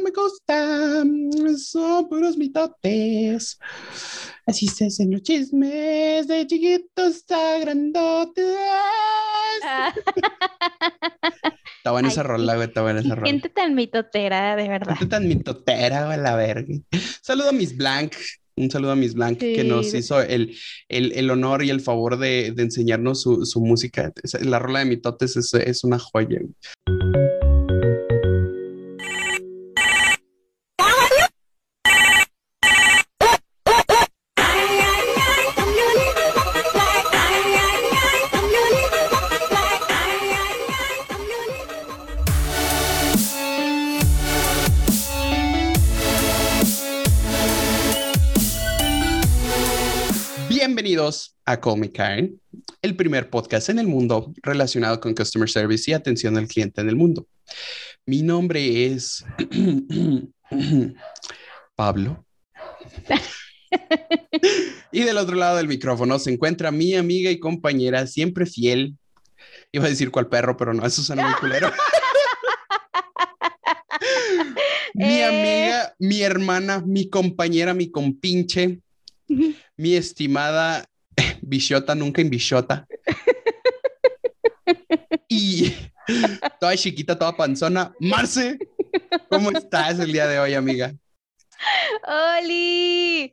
me gusta, son puros mitotes. Así se hacen los chismes de chiquitos a grandotes. Ah. Está buena Ay, esa rola, güey, está buena esa rola. Gente tan mitotera, de verdad. Gente tan mitotera, güey, la verga. Saludo a Miss Blanc. Un saludo a Miss Blanc que nos hizo el, el, el honor y el favor de, de enseñarnos su, su música. La rola de mitotes es, es una joya. güey. A Call Me Karen, el primer podcast en el mundo relacionado con Customer Service y atención al cliente en el mundo. Mi nombre es Pablo. y del otro lado del micrófono se encuentra mi amiga y compañera, siempre fiel. Iba a decir cuál perro, pero no, eso suena muy culero. mi Eh. amiga, mi hermana, mi compañera, mi compinche, mi estimada Bichota, nunca en Bichota. Y toda chiquita, toda panzona. Marce, ¿cómo estás el día de hoy, amiga? ¡Oli!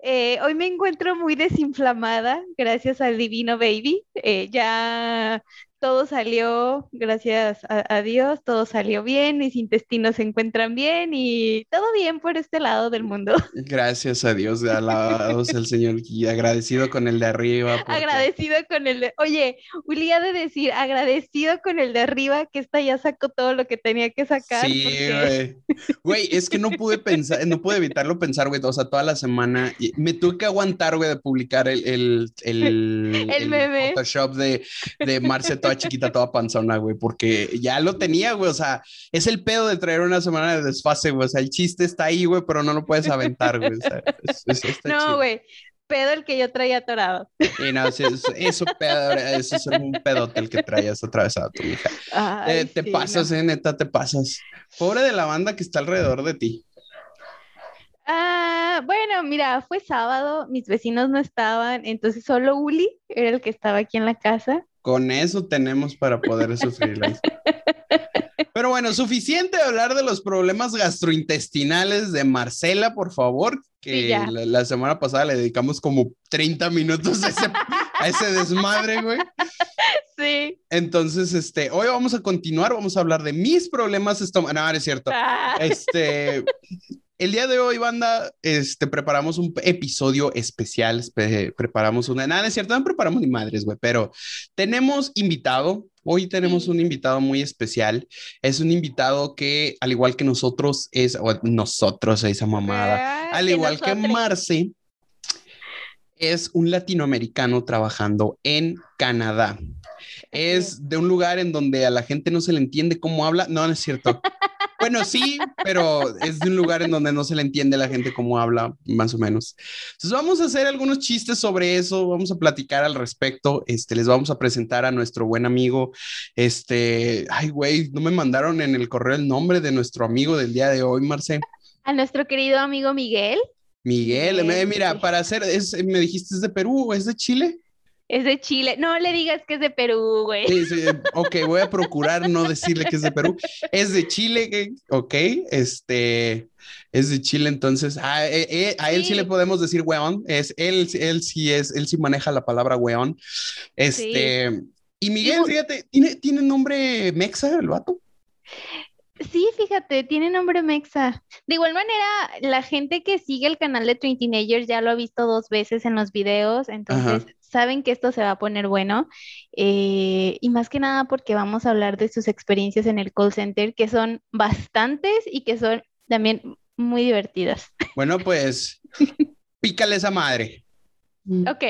Eh, hoy me encuentro muy desinflamada, gracias al Divino Baby. Eh, ya todo salió, gracias a, a Dios, todo salió bien, mis intestinos se encuentran bien y todo bien por este lado del mundo. Gracias a Dios, alabados al Señor y agradecido con el de arriba. porque- Agradecido con el de, oye, Uli ha de decir, agradecido con el de arriba que esta ya sacó todo lo que tenía que sacar. Sí, porque- güey. Güey, es que no pude pensar, no pude evitarlo pensar, güey, o sea, toda la semana. y me tuve que aguantar, güey, de publicar el, el, el, El meme. Photoshop de, de Marce chiquita, toda panzona, güey, porque ya lo tenía, güey, o sea, es el pedo de traer una semana de desfase, güey, o sea, el chiste está ahí, güey, pero no lo puedes aventar, güey. o sea, es- es- está No, chido. güey, pedo el que yo traía atorado. Y no, sí, es- eso, pedo, eso es un pedote el que traías atravesado tu hija. Ay, Eh, te sí, pasas, no. eh, neta, te pasas. Pobre de la banda que está alrededor de ti. Ah, bueno, mira, fue sábado, mis vecinos no estaban, entonces solo Uli era el que estaba aquí en la casa. Con eso tenemos para poder sufrirlas. Pero bueno, suficiente hablar de los problemas gastrointestinales de Marcela, por favor, que Sí, la, la semana pasada le dedicamos como 30 minutos a ese, a ese desmadre, güey. Sí. Entonces, este, hoy vamos a continuar, vamos a hablar de mis problemas estomacales. No, no es cierto. Ah, Este, el día de hoy, banda, este, preparamos un episodio especial, espe- preparamos una, nada, es cierto, no preparamos ni madres, güey, pero tenemos invitado, hoy tenemos un invitado muy especial, es un invitado que, al igual que nosotros, es, o nosotros, esa mamada, ah, al igual que. Marce, es un latinoamericano trabajando en Canadá. Es de un lugar en donde a la gente no se le entiende cómo habla. No, no es cierto. Bueno, sí, pero es de un lugar en donde no se le entiende a la gente cómo habla, más o menos. Entonces vamos a hacer algunos chistes sobre eso, vamos a platicar al respecto. Este, les vamos a presentar a nuestro buen amigo. Este, ay, güey, no me mandaron en el correo el nombre de nuestro amigo del día de hoy, Marce. A nuestro querido amigo Miguel, Miguel, Miguel, me- mira, para hacer, es- me dijiste es de Perú, es de Chile. Es de Chile. No le digas que es de Perú, güey. Sí, sí, ok, voy a procurar no decirle que es de Perú. Es de Chile, ok, este, es de Chile, entonces, a, eh, eh, a él sí. Sí. le podemos decir weón, es, él, él sí es, él sí maneja la palabra weón. Este, y Miguel, fíjate, ¿tiene, tiene nombre mexa el vato? Sí, fíjate, tiene nombre mexa. De igual manera, la gente que sigue el canal de Twin Teenagers ya lo ha visto dos veces en los videos, entonces saben que esto se va a poner bueno. eh, y más que nada porque vamos a hablar de sus experiencias en el call center, que son bastantes y que son también muy divertidas. Bueno, pues, pícale esa madre. Ok.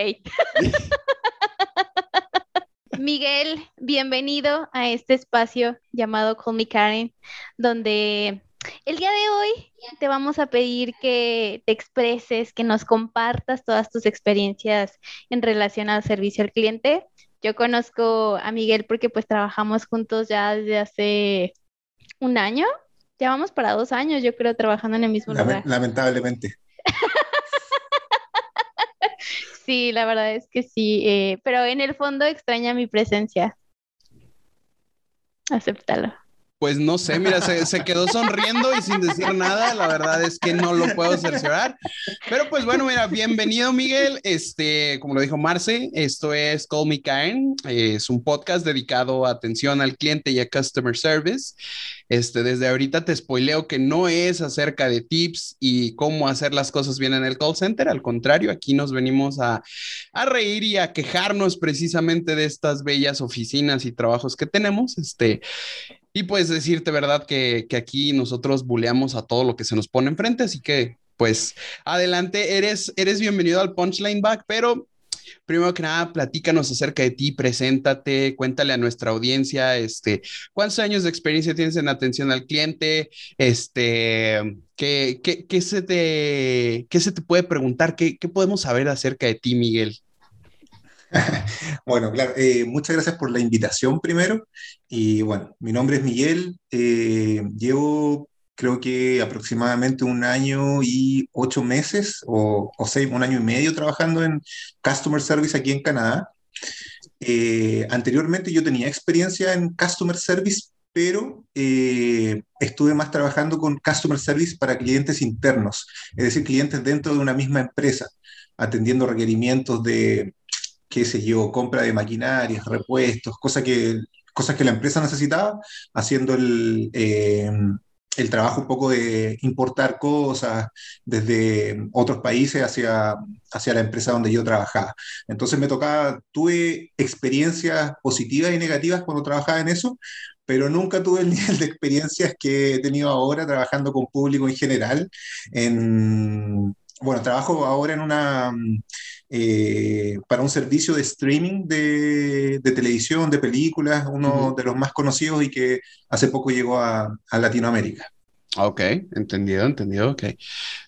Miguel, bienvenido a este espacio llamado Call Me Karen, donde el día de hoy te vamos a pedir que te expreses, que nos compartas todas tus experiencias en relación al servicio al cliente. Yo conozco a Miguel porque pues trabajamos juntos ya desde hace un año, Ya vamos para dos años, yo creo, trabajando en el mismo lugar. Lamentablemente. sí, la verdad es que sí, eh, pero en el fondo extraña mi presencia. Acéptalo. Pues no sé, mira, se, quedó sonriendo y sin decir nada. La verdad es que no lo puedo cerciorar. Pero pues bueno, mira, bienvenido Miguel. Este, como lo dijo Marce, esto es Call Me Karen. Es un podcast dedicado a atención al cliente y a customer service. Este, desde ahorita te spoileo que no es acerca de tips y cómo hacer las cosas bien en el call center. Al contrario, aquí nos venimos a, a reír y a quejarnos precisamente de estas bellas oficinas y trabajos que tenemos. Este, y pues decirte, ¿verdad? Que, aquí nosotros buleamos a todo lo que se nos pone enfrente, así que pues adelante, eres, eres bienvenido al Punchline Back, pero primero que nada, platícanos acerca de ti, preséntate, cuéntale a nuestra audiencia, este, cuántos años de experiencia tienes en atención al cliente, este, qué, qué, se, te, qué se te puede preguntar, qué, qué podemos saber acerca de ti, Miguel. bueno, claro, eh, muchas gracias por la invitación primero. Y bueno, mi nombre es Miguel, eh, llevo creo que aproximadamente un año y ocho meses o, o seis, un año y medio trabajando en Customer Service aquí en Canadá. Eh, anteriormente yo tenía experiencia en Customer Service, pero estuve más trabajando con Customer Service para clientes internos, es decir, clientes dentro de una misma empresa, atendiendo requerimientos de qué sé yo, compra de maquinarias, repuestos, cosas que, cosas que la empresa necesitaba, haciendo el, eh, el trabajo un poco de importar cosas desde otros países hacia, hacia la empresa donde yo trabajaba. Entonces me tocaba, tuve experiencias positivas y negativas cuando trabajaba en eso, pero nunca tuve el nivel de experiencias que he tenido ahora trabajando con público en general. En, bueno, trabajo ahora en una eh, para un servicio de streaming de, televisión, de películas, uno de los más conocidos y que hace poco llegó a Latinoamérica. Ok, entendido, entendido, ok.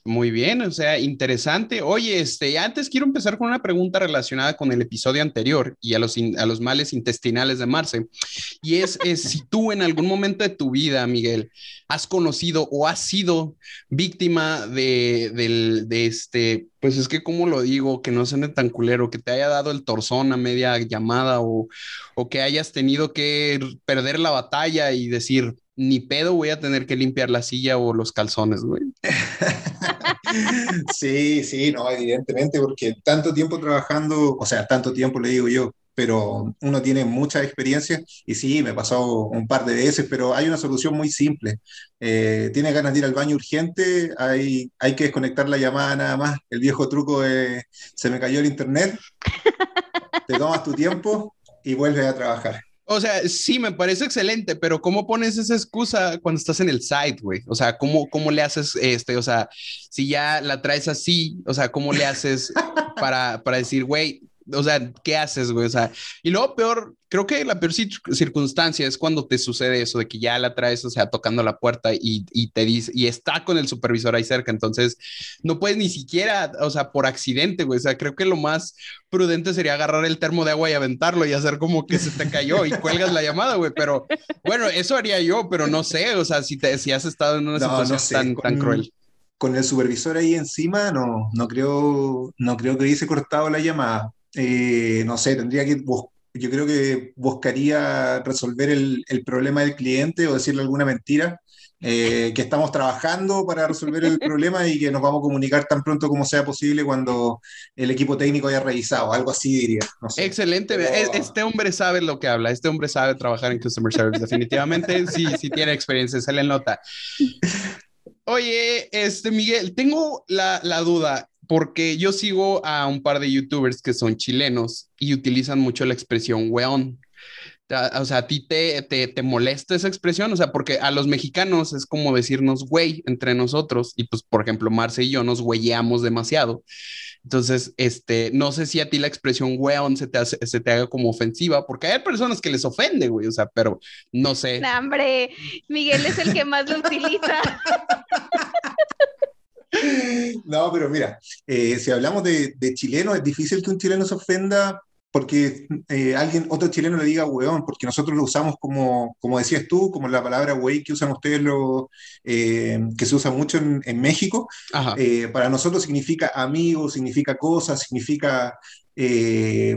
Muy bien, o sea, interesante. Oye, este, antes quiero empezar con una pregunta relacionada con el episodio anterior y a los, a los males intestinales de Marce. Y es, es, si tú en algún momento de tu vida, Miguel, has conocido o has sido víctima de, del, de este, pues es que, ¿cómo lo digo? Que no suene tan culero, que te haya dado el torzón a media llamada o, o que hayas tenido que perder la batalla y decir, ni pedo voy a tener que limpiar la silla o los calzones, güey. sí, sí, no, evidentemente, porque tanto tiempo trabajando, o sea, tanto tiempo le digo yo, pero uno tiene mucha experiencia y sí, me he pasado un par de veces, pero hay una solución muy simple. Eh, Tienes ganas de ir al baño urgente, hay, hay que desconectar la llamada nada más. El viejo truco es, se me cayó el internet, te tomas tu tiempo y vuelves a trabajar. O sea, sí, me parece excelente, pero ¿cómo pones esa excusa cuando estás en el site, güey? O sea, ¿cómo, ¿cómo le haces este? O sea, si ya la traes así, o sea, ¿cómo le haces para, para decir, güey, o sea, ¿qué haces, güey? O sea, y luego peor, creo que la peor circunstancia es cuando te sucede eso de que ya la traes, o sea, tocando la puerta y, y, te dice, y está con el supervisor ahí cerca, entonces no puedes ni siquiera, o sea, por accidente, güey, o sea, creo que lo más prudente sería agarrar el termo de agua y aventarlo y hacer como que se te cayó y cuelgas la llamada, güey, pero bueno, eso haría yo, pero no sé, o sea, si, te, si has estado en una situación tan, tan cruel con el supervisor ahí encima, no, no creo, no creo que hubiese cortado la llamada. Eh, no sé, tendría que, yo creo que buscaría resolver el, problema del cliente o decirle alguna mentira, eh, que estamos trabajando para resolver el problema y que nos vamos a comunicar tan pronto como sea posible cuando el equipo técnico haya revisado, algo así diría. Excelente, e, este hombre sabe lo que habla, este hombre sabe trabajar en Customer Service, definitivamente sí, sí tiene experiencia, se le nota. Oye, este Miguel, tengo la, la duda porque yo sigo a un par de youtubers que son chilenos y utilizan mucho la expresión weón. O sea, a ti te, te, te, molesta esa expresión, o sea, porque a los mexicanos es como decirnos güey entre nosotros y pues, por ejemplo, Marce y yo nos güeyamos demasiado. Entonces, este, no sé si a ti la expresión weón se te, se te haga como ofensiva, porque hay personas que les ofende, güey, o sea, pero no sé. Hombre, Miguel es el que más lo utiliza. No, pero mira, eh, si hablamos de, chileno, es difícil que un chileno se ofenda porque eh, alguien, otro chileno le diga weón, porque nosotros lo usamos como, como decías tú, como la palabra wey que usan ustedes, lo, eh, que se usa mucho en, en México. Eh, para nosotros significa amigo, significa cosa, significa,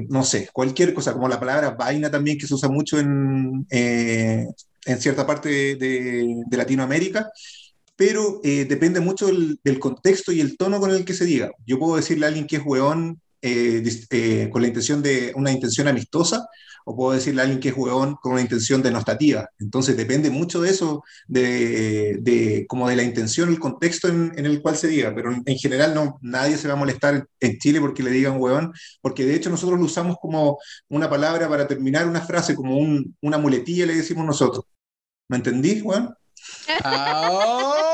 no sé, cualquier cosa, como la palabra vaina también, que se usa mucho en, en cierta parte de, de Latinoamérica pero depende mucho del, del, contexto y el tono con el que se diga. Yo puedo decirle a alguien que es weón eh, eh, con la intención de una intención amistosa, o puedo decirle a alguien que es hueón con una intención denostativa. Entonces depende mucho de eso, de, de como de la intención, el contexto en, en, el cual se diga, pero en, general no, nadie se va a molestar en Chile porque le digan hueón, porque de hecho nosotros lo usamos como una palabra para terminar una frase, como un, una muletilla le decimos nosotros. ¿Me entendí, Juan? ¡Oh!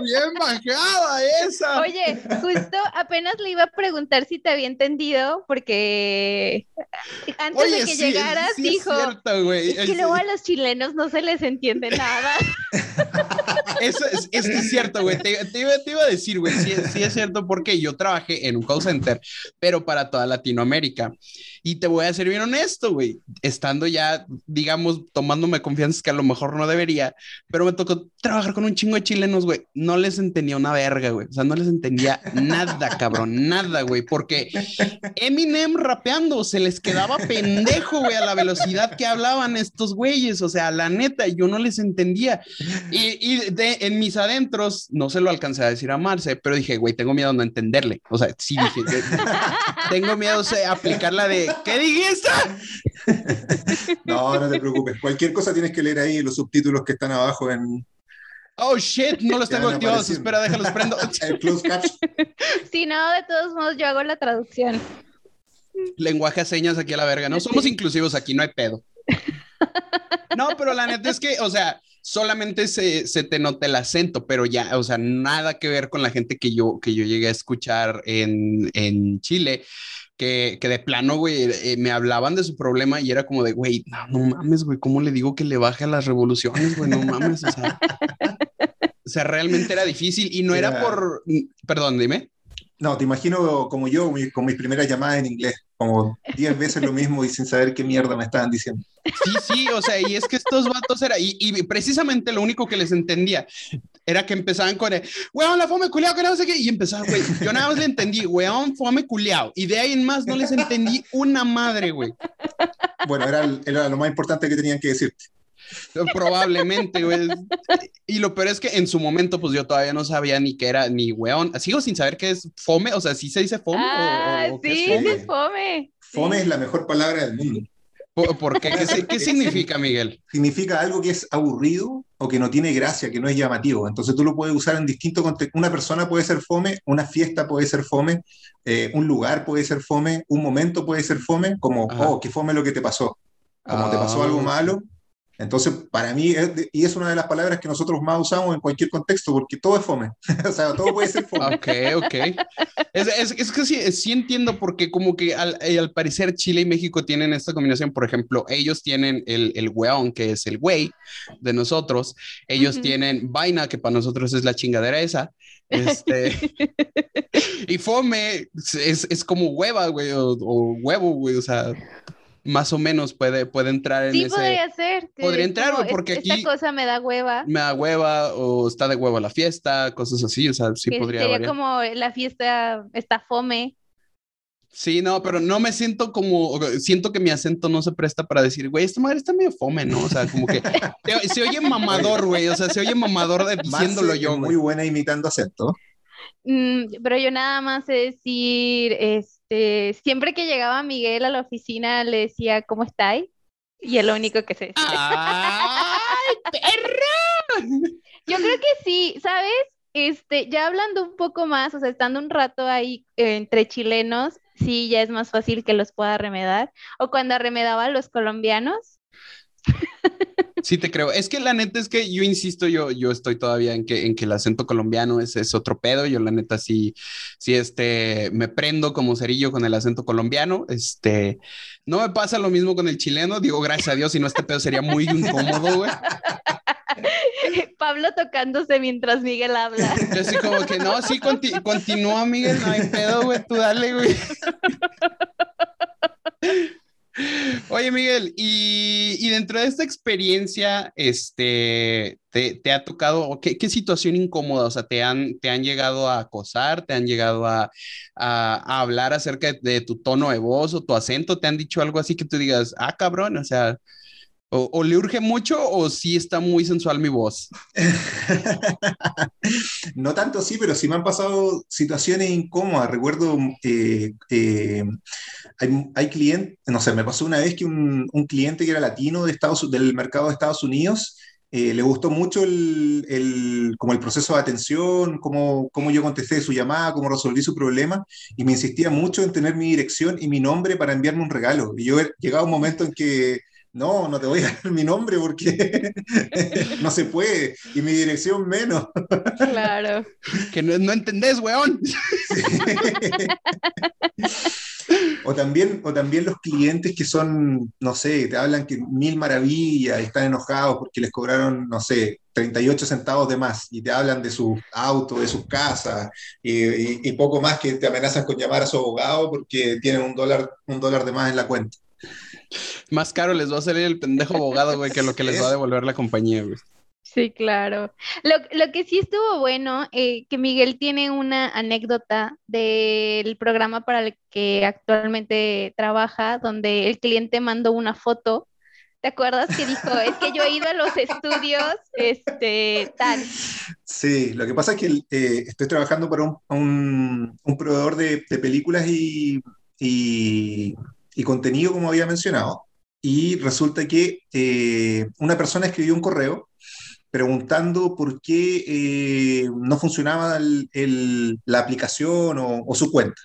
Bien bajada esa. Oye, justo apenas le iba a preguntar si te había entendido, porque antes de que llegaras dijo es que luego a los chilenos no se les entiende nada. Eso es, es, cierto, güey. Te, iba, a decir, güey, sí, sí, es cierto porque yo trabajé en un call center, pero para toda Latinoamérica. Y te voy a ser bien honesto, güey, estando ya, digamos, tomándome confianza que a lo mejor no debería, pero me tocó trabajar con un chingo de chilenos, güey. No les entendía una verga, güey. O sea, no les entendía nada, cabrón, nada, güey, porque Eminem rapeando se les quedaba pendejo, güey, a la velocidad que hablaban estos güeyes. O sea, la neta, yo no les entendía. Y, y de, en mis adentros, no se lo alcancé a decir a Marce, pero dije, güey, tengo miedo de no entenderle. O sea, sí dije, tengo miedo de aplicarla de ¿Qué dijiste? no, no te preocupes. Cualquier cosa tienes que leer ahí los subtítulos que están abajo en. Oh shit, no los tengo activados. Espera, déjalos prendo. El Si no, de todos modos, yo hago la traducción. Lenguaje a señas aquí a la verga. No somos inclusivos aquí, no hay pedo. No, pero la neta es que, o sea, solamente se, se, te nota el acento, pero ya, o sea, nada que ver con la gente que yo, que yo llegué a escuchar en, en Chile que, que de plano, güey, eh, me hablaban de su problema y era como de, güey, no, no mames, güey, ¿cómo le digo que le baje a las revoluciones, güey? No mames, o sea, o sea, realmente era difícil y no era, por, perdón, dime. No, te imagino como yo, con mis primeras llamadas en inglés, como 10 veces lo mismo y sin saber qué mierda me estaban diciendo. Sí, sí, o sea, y es que estos vatos era, y, y precisamente lo único que les entendía era que empezaban con el, weón, la fome culiao, que no sé qué, y empezaban, güey, yo nada más le entendí, weón, fome culiao, y de ahí en más no les entendí una madre, güey. Bueno, era, era lo más importante que tenían que decirte. Probablemente, güey. Y lo peor es que en su momento, pues yo todavía no sabía ni qué era, ni weón. Sigo sin saber qué es fome, o sea, ¿sí se dice fome? Ah, o, sí, es fome? es fome. Fome es la mejor palabra del mundo. ¿Por, qué? ¿Qué, significa, Miguel? Significa algo que es aburrido o que no tiene gracia, que no es llamativo. Entonces tú lo puedes usar en distintos contextos. Una persona puede ser fome, una fiesta puede ser fome, eh, un lugar puede ser fome, un momento puede ser fome, como, oh, qué fome lo que te pasó. Como te pasó algo ah. malo, entonces, para mí, y es una de las palabras que nosotros más usamos en cualquier contexto, porque todo es fome. o sea, todo puede ser fome. ok, ok. Es, es, es que sí, sí, entiendo, porque como que al, eh, al, parecer Chile y México tienen esta combinación. Por ejemplo, ellos tienen el, el weón, que es el güey de nosotros. Ellos tienen vaina, que para nosotros es la chingadera esa. Este, y fome es, es como hueva, güey, o, o huevo, güey, o sea más o menos puede, puede entrar en sí, podría ser. Podría entrar, porque aquí... Esta cosa me da hueva. Me da hueva, o está de hueva la fiesta, cosas así, o sea, sí podría Sería como la fiesta está fome. Sí, no, pero no me siento como, siento que mi acento no se presta para decir, güey, esta madre está medio fome, ¿no? O sea, como que se oye mamador, güey, o sea, se oye mamador de, diciéndolo yo. Muy buena imitando acento. Mm, pero yo nada más sé decir, este, siempre que llegaba Miguel a la oficina le decía, ¿cómo estáis? Y es lo único que sé ¡Ay, perra! Yo creo que sí, ¿sabes? Este, ya hablando un poco más, o sea, estando un rato ahí eh, entre chilenos, sí, ya es más fácil que los pueda remedar. O cuando arremedaba a los colombianos, Sí, te creo. Es que la neta es que yo insisto, yo, yo estoy todavía en que, en que el acento colombiano es, es otro pedo. Yo la neta sí, sí, este, me prendo como cerillo con el acento colombiano. Este, no me pasa lo mismo con el chileno. Digo, gracias a Dios, si no este pedo sería muy incómodo, güey. Pablo tocándose mientras Miguel habla. Yo así como que, no, sí, continúa, Miguel, no hay pedo, güey, tú dale, güey. Oye, Miguel, y, dentro de esta experiencia, este, te, ha tocado, ¿qué, ¿qué, situación incómoda? O sea, ¿te han, te han llegado a acosar? ¿Te han llegado a, hablar acerca de, tu tono de voz o tu acento? ¿Te han dicho algo así que tú digas, ah, cabrón? O sea, o, le urge mucho o sí está muy sensual mi voz? no tanto sí, pero sí me han pasado situaciones incómodas. Recuerdo, eh, eh, hay, clientes, no sé, me pasó una vez que un, cliente que era latino de Estados, del mercado de Estados Unidos eh, le gustó mucho el, como el proceso de atención, cómo, cómo, yo contesté su llamada, cómo resolví su problema, y me insistía mucho en tener mi dirección y mi nombre para enviarme un regalo. Y yo he llegado a un momento en que no, no te voy a dar mi nombre porque no se puede, y mi dirección menos. Claro. Que no, entendés, weón. O también, o también los clientes que son, no sé, te hablan que mil maravillas, y están enojados porque les cobraron, no sé, 38 centavos de más y te hablan de su auto, de sus casas y, y, poco más que te amenazan con llamar a su abogado porque tienen un dólar, un dólar de más en la cuenta. Más caro les va a salir el pendejo abogado, güey, que lo que les va a devolver la compañía, güey. Sí, claro. Lo, que sí estuvo bueno, eh, que Miguel tiene una anécdota del programa para el que actualmente trabaja, donde el cliente mandó una foto. ¿Te acuerdas que dijo, es que yo he ido a los estudios, este, tal? Sí, lo que pasa es que eh, estoy trabajando para un, proveedor de, películas y, y contenido, como había mencionado, y resulta que eh, una persona escribió un correo preguntando por qué eh, no funcionaba la aplicación o, su cuenta.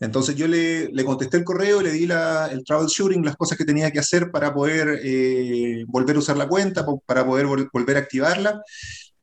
Entonces yo le, contesté el correo, le di la, el troubleshooting, las cosas que tenía que hacer para poder eh, volver a usar la cuenta, para poder volver a activarla.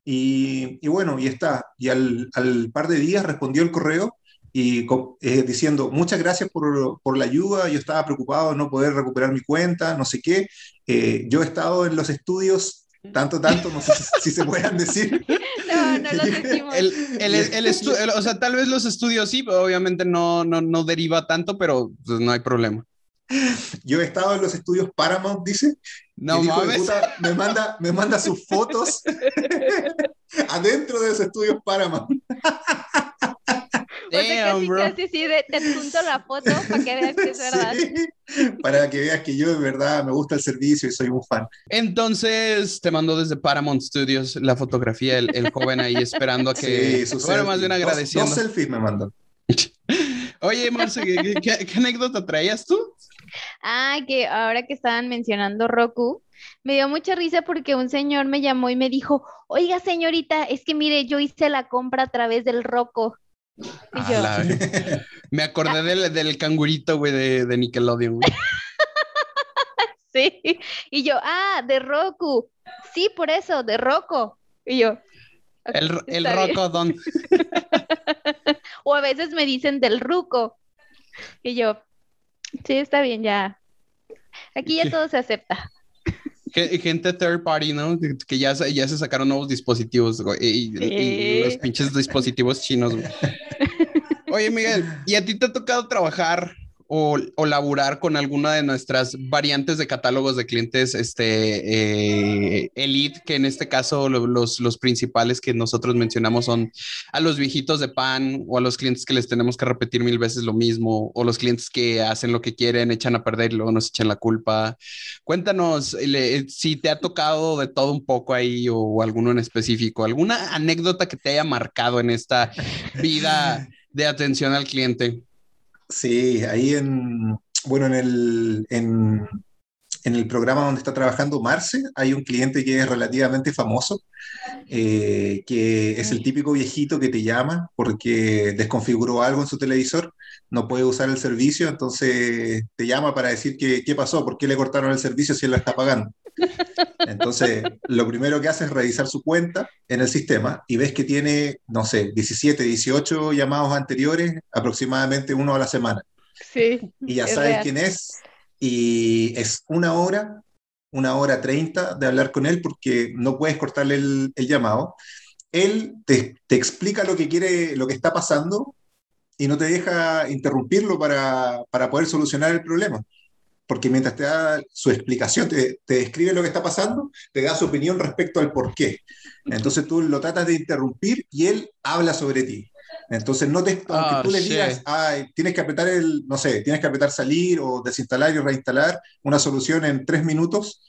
Y, bueno, y está. Y al, al, par de días respondió el correo y eh, diciendo, muchas gracias por, por, la ayuda, yo estaba preocupado de no poder recuperar mi cuenta, no sé qué. Eh, yo he estado en los estudios tanto, tanto, no sé si, se puedan decir. No, no lo decimos. El, el, el o sea, tal vez los estudios sí, obviamente no, no, no deriva tanto, pero pues, no hay problema. Yo he estado en los estudios Paramount, dice. No mames. me, manda, me manda sus fotos adentro de los estudios Paramount. Damn, bro. Casi, sí, de, te adjunto la foto para que veas que es verdad. para que veas que yo de verdad me gusta el servicio y soy un fan. Entonces te mandó desde Paramount Studios la fotografía, el, el joven ahí esperando a que. Sí, bueno, más bien agradeciendo. Dos, selfies me mandó. Oye, Marce, ¿qué, qué, anécdota traías tú? Ah, que ahora que estaban mencionando Roku, me dio mucha risa porque un señor me llamó y me dijo, oiga señorita, es que mire, yo hice la compra a través del Roku. me acordé del, del cangurito, güey, de, de, Nickelodeon, sí, y yo, ah, de Roku. Sí, por eso, de Roku. Y yo. el, el Roku don. o a veces me dicen del Ruco. Y yo, sí, está bien, ya. Aquí ya todo se acepta. Gente third party, ¿no? Que ya, ya se sacaron nuevos dispositivos y, los pinches dispositivos chinos. Oye, Miguel, ¿y a ti te ha tocado trabajar o, o, laburar con alguna de nuestras variantes de catálogos de clientes este, eh, Elite, que en este caso los, los principales que nosotros mencionamos son a los viejitos de pan o a los clientes que les tenemos que repetir mil veces lo mismo o los clientes que hacen lo que quieren, echan a perder y luego nos echan la culpa. Cuéntanos si te ha tocado de todo un poco ahí o alguno en específico, alguna anécdota que te haya marcado en esta vida de atención al cliente. Sí, ahí en, bueno, en el, en, el programa donde está trabajando Marce, hay un cliente que es relativamente famoso, eh, que es el típico viejito que te llama porque desconfiguró algo en su televisor, no puede usar el servicio, entonces te llama para decir que, qué pasó, por qué le cortaron el servicio si él la está pagando. Entonces, lo primero que hace es revisar su cuenta en el sistema y ves que tiene, no sé, 17, 18 llamados anteriores, aproximadamente uno a la semana. Sí. Y ya sabes quién es y es una hora, una hora treinta de hablar con él porque no puedes cortarle el, llamado. Él te, te, explica lo que quiere, lo que está pasando y no te deja interrumpirlo para, para poder solucionar el problema. Porque mientras te da su explicación, te, te, describe lo que está pasando, te da su opinión respecto al por qué. Entonces tú lo tratas de interrumpir y él habla sobre ti. Entonces no te, aunque oh, tú le digas, Ay, tienes que apretar el, no sé, tienes que apretar salir o desinstalar y reinstalar una solución en tres minutos,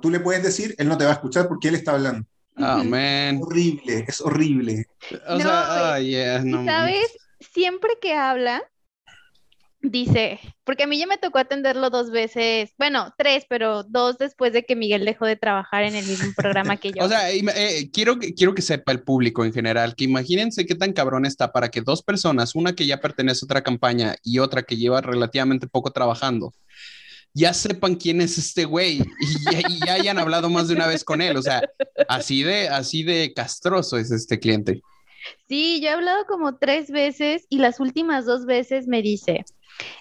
tú le puedes decir, él no te va a escuchar porque él está hablando. Oh, man. Es horrible, es horrible. O sea, oh, no, ¿sabes? Siempre que habla, Dice, porque a mí ya me tocó atenderlo dos veces, bueno, tres, pero dos después de que Miguel dejó de trabajar en el mismo programa que yo. o sea, eh, quiero, quiero que sepa el público en general, que imagínense qué tan cabrón está para que dos personas, una que ya pertenece a otra campaña y otra que lleva relativamente poco trabajando, ya sepan quién es este güey y ya, hayan hablado más de una vez con él. O sea, así de, así de castroso es este cliente. Sí, yo he hablado como tres veces y las últimas dos veces me dice,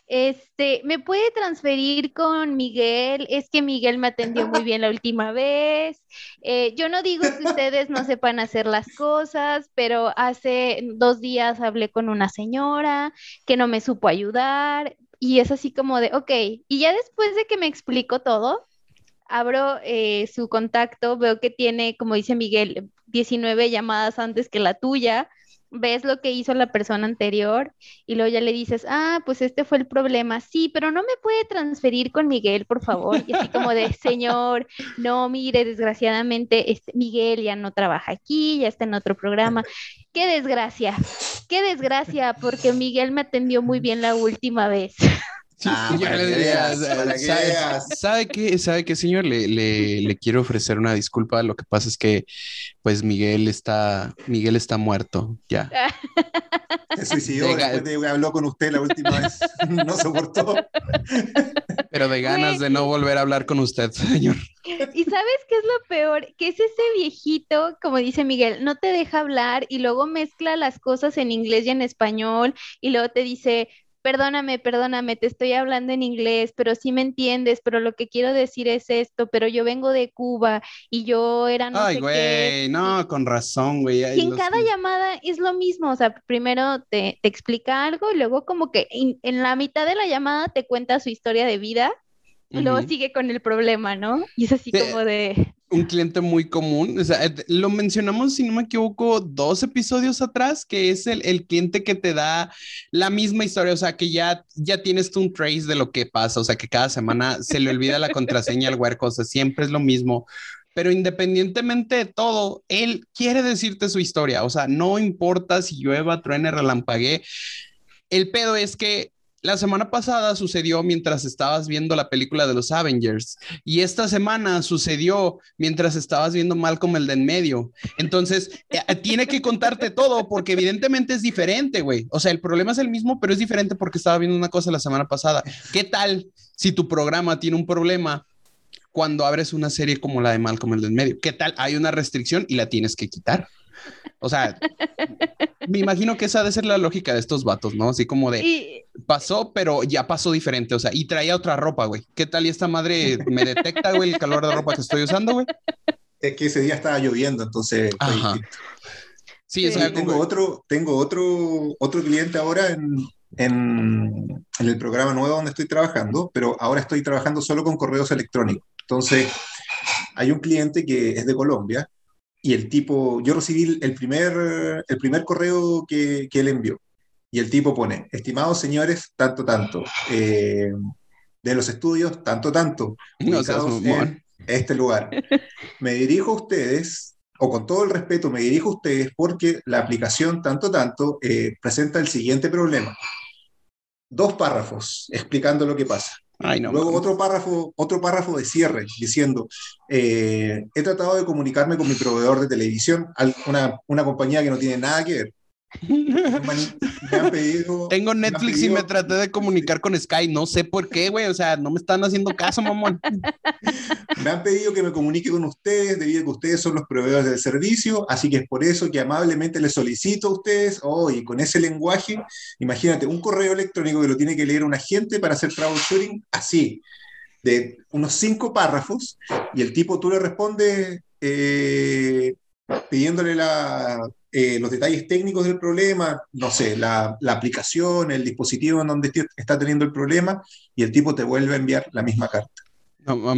este, ¿me puede transferir con Miguel? Es que Miguel me atendió muy bien la última vez. Eh, yo no digo que ustedes no sepan hacer las cosas, pero hace dos días hablé con una señora que no me supo ayudar y es así como de, ok, y ya después de que me explico todo, abro eh, su contacto, veo que tiene, como dice Miguel, 19 llamadas antes que la tuya ves lo que hizo la persona anterior y luego ya le dices, ah, pues este fue el problema, sí, pero no me puede transferir con Miguel, por favor. Y así como de, señor, no, mire, desgraciadamente, este, Miguel ya no trabaja aquí, ya está en otro programa. Qué desgracia, qué desgracia, porque Miguel me atendió muy bien la última vez. Ah, ¿sabe, qué, ¿Sabe qué, señor? Le, le, quiero ofrecer una disculpa. Lo que pasa es que, pues, Miguel está, Miguel está muerto, ya. Se suicidó después de que habló con usted la última vez. No soportó. Pero de ganas de no volver a hablar con usted, señor. ¿Y sabes qué es lo peor? Que es ese viejito, como dice Miguel, no te deja hablar y luego mezcla las cosas en inglés y en español y luego te dice, perdóname, perdóname, te estoy hablando en inglés, pero sí me entiendes, pero lo que quiero decir es esto, pero yo vengo de Cuba y yo era no Ay, güey, no, con razón, güey. Y en cada llamada es lo mismo, o sea, primero te, explica algo y luego como que en, la mitad de la llamada te cuenta su historia de vida y luego sigue con el problema, ¿no? Y es así como de un cliente muy común. O sea, lo mencionamos, si no me equivoco, dos episodios atrás, que es el, el, cliente que te da la misma historia. O sea, que ya, ya tienes tú un trace de lo que pasa. O sea, que cada semana se le olvida la contraseña al huerco. O sea, siempre es lo mismo. Pero independientemente de todo, él quiere decirte su historia. O sea, no importa si llueva, truene, relampaguee. El pedo es que la semana pasada sucedió mientras estabas viendo la película de los Avengers y esta semana sucedió mientras estabas viendo Malcolm el de en medio. Entonces, eh, eh, tiene que contarte todo porque evidentemente es diferente, güey. O sea, el problema es el mismo, pero es diferente porque estaba viendo una cosa la semana pasada. ¿Qué tal si tu programa tiene un problema cuando abres una serie como la de Malcolm el de en medio? ¿Qué tal? Hay una restricción y la tienes que quitar. O sea, me imagino que esa debe ser la lógica de estos vatos, ¿no? Así como de pasó, pero ya pasó diferente. O sea, y traía otra ropa, güey. ¿Qué tal? Y esta madre me detecta, güey, el calor de ropa que estoy usando, güey. Es que ese día estaba lloviendo, entonces. Sí, sí. tengo otro, tengo otro, otro cliente ahora en, en, en el programa nuevo donde estoy trabajando, pero ahora estoy trabajando solo con correos electrónicos. Entonces, hay un cliente que es de Colombia y el tipo, yo recibí el primer, el primer correo que, que él envió. Y el tipo pone, estimados señores, tanto, tanto, eh, de los estudios, tanto, tanto, ubicados en este lugar. Me dirijo a ustedes, o con todo el respeto, me dirijo a ustedes porque la aplicación, tanto, tanto, eh, presenta el siguiente problema. Dos párrafos explicando lo que pasa. Luego otro párrafo, otro párrafo de cierre diciendo, eh, he tratado de comunicarme con mi proveedor de televisión, una, una compañía que no tiene nada que ver. Tengo Netflix y me traté de comunicar con Sky. No sé por qué, güey. O sea, no me están haciendo caso, mamón. Me han pedido que me comunique con ustedes debido a que ustedes son los proveedores del servicio. Así que es por eso que amablemente les solicito a ustedes, hoy oh, con ese lenguaje, imagínate, un correo electrónico que lo tiene que leer un agente para hacer troubleshooting así, de unos cinco párrafos, y el tipo tú le respondes eh, pidiéndole la eh, los detalles técnicos del problema, no sé, la, la, aplicación, el dispositivo en donde está teniendo el problema, y el tipo te vuelve a enviar la misma carta.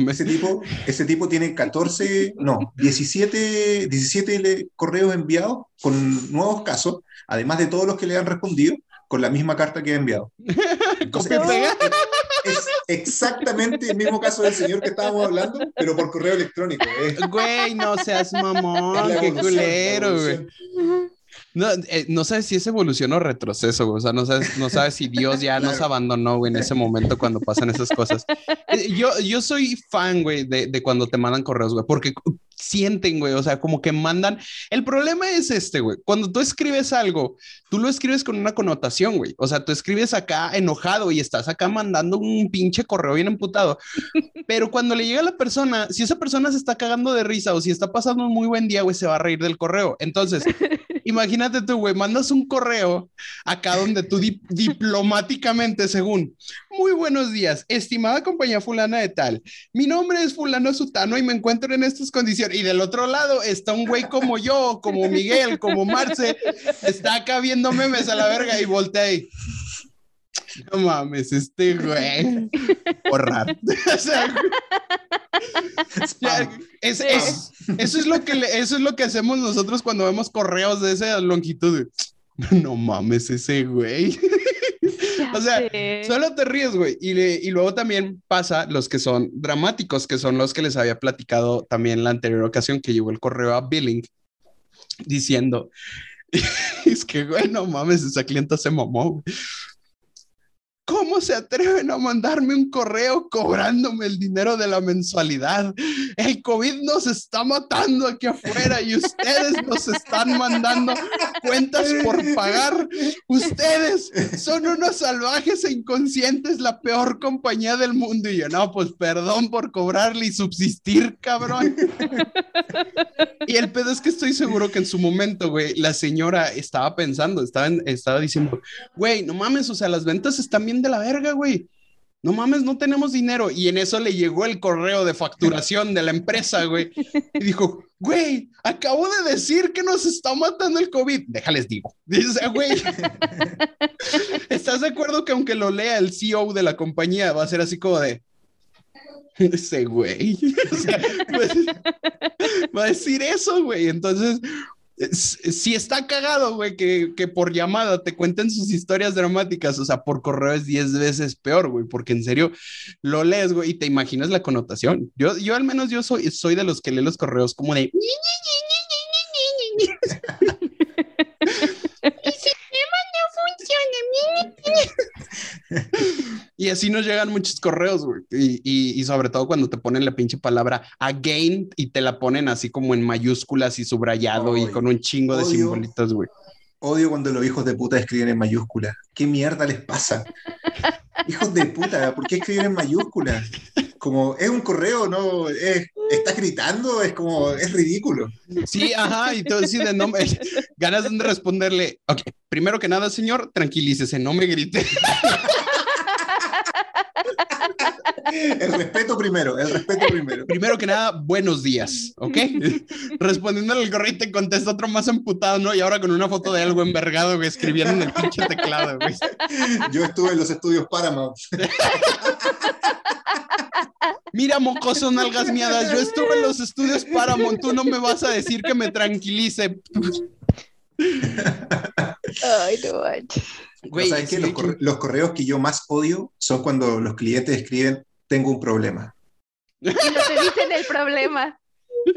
ese, tipo, ese tipo tiene 14, no, 17, 17 correos enviados con nuevos casos, además de todos los que le han respondido, con la misma carta que ha enviado. Entonces, es exactamente el mismo caso del señor que estábamos hablando, pero por correo electrónico. ¿eh? Güey, no seas mamón, qué culero, güey. No, eh, no sabes si es evolución o retroceso, güey. O sea, no sabes, no sabes si Dios ya nos abandonó, güey, en ese momento cuando pasan esas cosas. Eh, yo, yo soy fan, güey, de, de cuando te mandan correos, güey, porque sienten, güey, o sea, como que mandan. El problema es este, güey, cuando tú escribes algo, tú lo escribes con una connotación, güey, o sea, tú escribes acá enojado y estás acá mandando un pinche correo bien emputado, pero cuando le llega a la persona, si esa persona se está cagando de risa o si está pasando un muy buen día, güey, se va a reír del correo. Entonces, imagínate tú, güey, mandas un correo acá donde tú diplomáticamente, según, muy buenos días, estimada compañía fulana de tal, mi nombre es fulano sutano y me encuentro en estas condiciones y del otro lado está un güey como yo, como Miguel, como Marce, está acá memes a la verga y voltea y... No mames, este güey. Borrar. es, eso, es lo que eso es lo que hacemos nosotros cuando vemos correos de esa longitud. No mames, ese güey. o sea, solo te ríes, güey. Y, y, luego también pasa los que son dramáticos, que son los que les había platicado también la anterior ocasión que llegó el correo a Billing diciendo, es que, güey, no mames, esa clienta se mamó. ¿Cómo se atreven a mandarme un correo cobrándome el dinero de la mensualidad? El COVID nos está matando aquí afuera y ustedes nos están mandando cuentas por pagar. Ustedes son unos salvajes e inconscientes, la peor compañía del mundo. Y yo, no, pues perdón por cobrarle y subsistir, cabrón. Y el pedo es que estoy seguro que en su momento, güey, la señora estaba pensando, estaba, estaba diciendo, güey, no mames, o sea, las ventas están bien de la verga, güey. No mames, no tenemos dinero. Y en eso le llegó el correo de facturación de la empresa, güey. Y dijo, güey, acabo de decir que nos está matando el COVID. Déjales digo. Dice, güey, ¿estás de acuerdo que aunque lo lea el CEO de la compañía, va a ser así como de, ese güey. Pues, va a decir eso, güey. Entonces, si está cagado, güey, que, que, por llamada te cuenten sus historias dramáticas, o sea, por correo es 10 veces peor, güey, porque en serio lo lees, güey, y te imaginas la connotación. Yo, yo al menos yo soy, soy de los que lee los correos como de... y así nos llegan muchos correos, güey. Y, sobre todo cuando te ponen la pinche palabra again y te la ponen así como en mayúsculas y subrayado y con un chingo de simbolitos, güey. Odio cuando los hijos de puta escriben en mayúsculas. ¿Qué mierda les pasa? hijos de puta, ¿por qué escriben en mayúsculas? Como, es un correo, ¿no? Es, está gritando, es como, es ridículo. Sí, ajá, y todo así de nombre. Ganas de responderle, ok, primero que nada, señor, tranquilícese, no me grite. El respeto primero, el respeto primero. Primero que nada, buenos días, ¿ok? Respondiéndole al correo y te contesta otro más emputado, ¿no? Y ahora con una foto de algo envergado, güey, escribiendo en el pinche teclado, güey. Yo estuve en los estudios Paramount. Mira, mocoso, nalgas miadas, yo estuve en los estudios Paramount, tú no me vas a decir que me tranquilice. Ay, no manches. Güey, ¿Sabes qué? Los, correos que yo más odio son cuando los clientes escriben, tengo un problema. Y no te dicen el problema.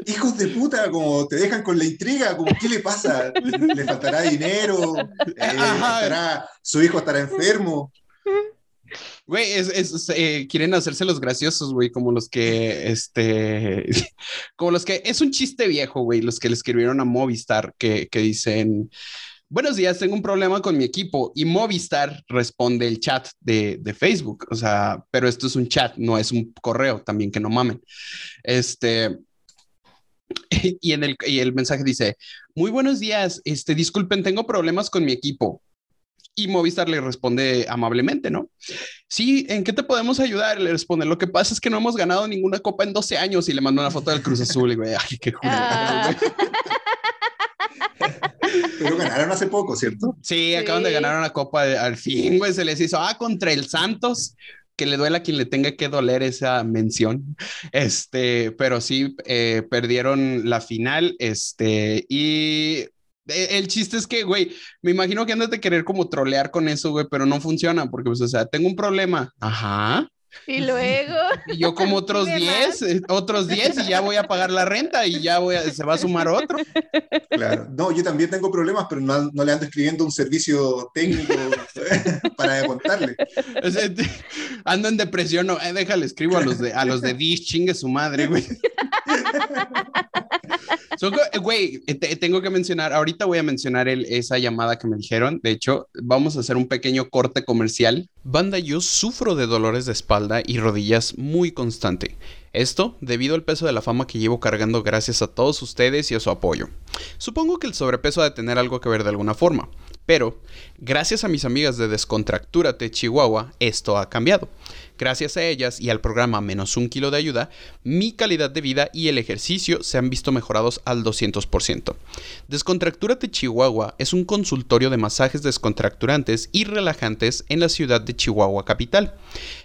Hijos de puta, como te dejan con la intriga, como ¿qué le pasa? ¿Le faltará dinero? Eh, ¿Su hijo estará enfermo? Güey, es, eh, quieren hacerse los graciosos, güey, como los que, este, como los que, es un chiste viejo, güey, los que le escribieron a Movistar, que, que dicen, buenos días, tengo un problema con mi equipo y Movistar responde el chat de, Facebook, o sea, pero esto es un chat, no es un correo, también que no mamen. Este, y, en el, y el mensaje dice, muy buenos días, este, disculpen, tengo problemas con mi equipo. Y Movistar le responde amablemente, ¿no? Sí, ¿en qué te podemos ayudar? Le responde, lo que pasa es que no hemos ganado ninguna copa en 12 años y le mando una foto del Cruz Azul y güey, ay, qué Pero ganaron hace poco, ¿cierto? Sí, acaban de ganar una copa al fin, güey. Se les hizo, ah, contra el Santos que le duela a quien le tenga que doler esa mención. Este, pero sí, eh, perdieron la final. Este, y el chiste es que, güey, me imagino que andas de querer como trolear con eso, güey, pero no funciona porque, pues, o sea, tengo un problema. Ajá. Y luego. Y yo como otros 10, eh, otros 10 y ya voy a pagar la renta y ya voy a, se va a sumar otro. Claro. No, yo también tengo problemas, pero no, no le ando escribiendo un servicio técnico para contarle. ando en depresión, no, eh, déjale, escribo a los de, a los de Dish, chingue su madre, güey. Güey, tengo que mencionar, ahorita voy a mencionar esa llamada que me dijeron. De hecho, vamos a hacer un pequeño corte comercial. Banda, yo sufro de dolores de espalda y rodillas muy constante. Esto debido al peso de la fama que llevo cargando gracias a todos ustedes y a su apoyo. Supongo que el sobrepeso ha de tener algo que ver de alguna forma, pero gracias a mis amigas de Descontractúrate Chihuahua, esto ha cambiado. Gracias a ellas y al programa Menos un kilo de ayuda, mi calidad de vida y el ejercicio se han visto mejorados al 200%. Descontractúrate Chihuahua es un consultorio de masajes descontracturantes y relajantes en la ciudad de Chihuahua capital.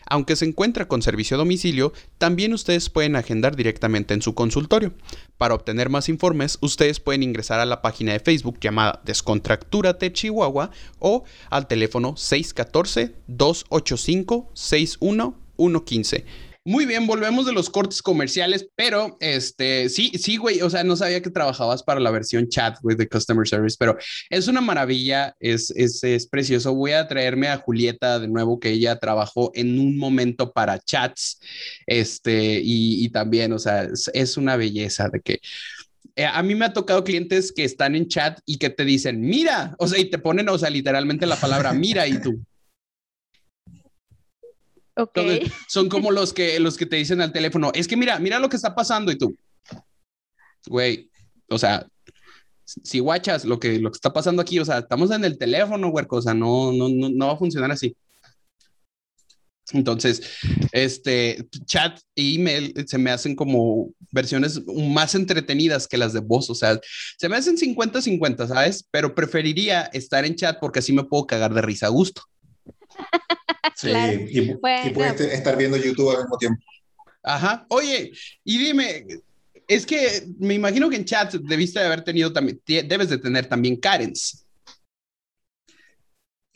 Aunque se encuentra con servicio a domicilio, también ustedes pueden agendar directamente en su consultorio. Para obtener más informes, ustedes pueden ingresar a la página de Facebook llamada Descontractúrate Chihuahua o al teléfono 614-285-61115. Muy bien, volvemos de los cortes comerciales, pero este, sí, sí, güey, o sea, no sabía que trabajabas para la versión chat, güey, de Customer Service, pero es una maravilla, es, es, es, precioso. Voy a traerme a Julieta de nuevo, que ella trabajó en un momento para chats, este, y, y también, o sea, es, es una belleza de que eh, a mí me ha tocado clientes que están en chat y que te dicen, mira, o sea, y te ponen, o sea, literalmente la palabra mira y tú. Son como los que, los que te dicen al teléfono, es que mira, mira lo que está pasando y tú, güey, o sea, si guachas lo que, lo que está pasando aquí, o sea, estamos en el teléfono, güey, o sea, no, no, no, no va a funcionar así. Entonces, este chat e email se me hacen como versiones más entretenidas que las de voz, o sea, se me hacen 50-50, ¿sabes? Pero preferiría estar en chat porque así me puedo cagar de risa a gusto. Sí, y, puedes estar viendo YouTube al mismo tiempo. Ajá. Oye, y dime, es que me imagino que en chat debiste de haber tenido también, debes de tener también Karens.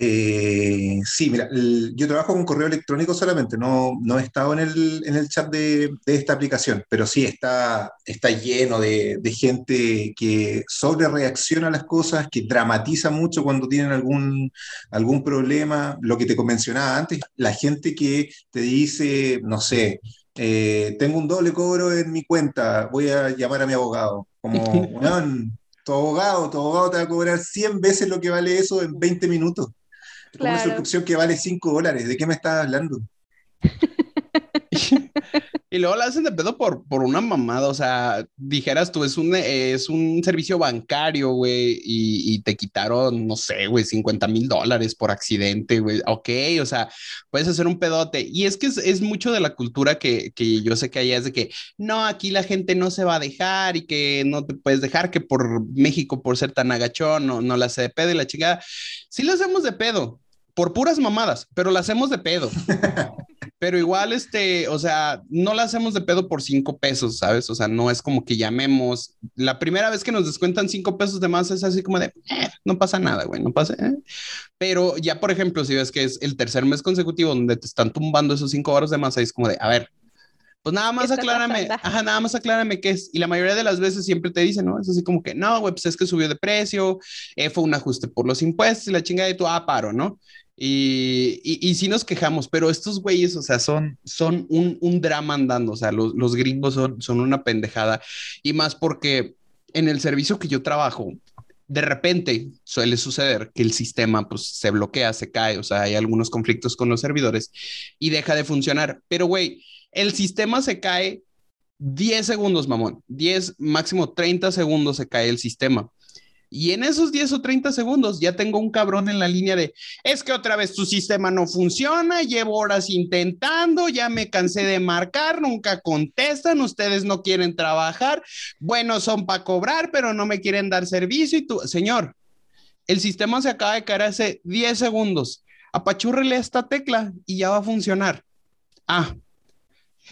Eh, sí, mira, yo trabajo con correo electrónico solamente, no, no he estado en el, en el chat de, de, esta aplicación, pero sí está, está lleno de, de, gente que sobre reacciona a las cosas, que dramatiza mucho cuando tienen algún, algún problema, lo que te mencionaba antes, la gente que te dice, no sé, eh, tengo un doble cobro en mi cuenta, voy a llamar a mi abogado, como, tu abogado, tu abogado te va a cobrar 100 veces lo que vale eso en 20 minutos. Claro. Una suscripción que vale 5 dólares. ¿De qué me estás hablando? y luego la hacen de pedo por, por una mamada, o sea, dijeras tú, es un, es un servicio bancario, güey, y, y, te quitaron, no sé, güey, 50 mil dólares por accidente, güey, ok, o sea, puedes hacer un pedote. Y es que es, es mucho de la cultura que, que, yo sé que allá es de que, no, aquí la gente no se va a dejar y que no te puedes dejar, que por México, por ser tan agachón, no, no la hace de pedo y la chingada. Sí la hacemos de pedo, por puras mamadas, pero la hacemos de pedo. pero igual, este, o sea, no la hacemos de pedo por cinco pesos, ¿sabes? O sea, no es como que llamemos. La primera vez que nos descuentan cinco pesos de más es así como de, eh, no pasa nada, güey, no pasa. Eh". Pero ya, por ejemplo, si ves que es el tercer mes consecutivo donde te están tumbando esos cinco horas de más, ahí es como de, a ver, pues nada más aclárame, ajá, nada más aclárame qué es. Y la mayoría de las veces siempre te dicen, ¿no? Es así como que, no, güey, pues es que subió de precio, eh, fue un ajuste por los impuestos y la chingada de tu, ah, paro, ¿no? Y, y, sí nos quejamos, pero estos güeyes, o sea, son, son un, un drama andando, o sea, los, los gringos son, son una pendejada. Y más porque en el servicio que yo trabajo, de repente suele suceder que el sistema pues se bloquea, se cae, o sea, hay algunos conflictos con los servidores y deja de funcionar. Pero, güey, el sistema se cae 10 segundos, mamón, 10, máximo 30 segundos se cae el sistema. Y en esos 10 o 30 segundos ya tengo un cabrón en la línea de, es que otra vez tu sistema no funciona, llevo horas intentando, ya me cansé de marcar, nunca contestan, ustedes no quieren trabajar, bueno, son para cobrar, pero no me quieren dar servicio y tú, señor, el sistema se acaba de caer hace 10 segundos. Apachúrrele esta tecla y ya va a funcionar. Ah,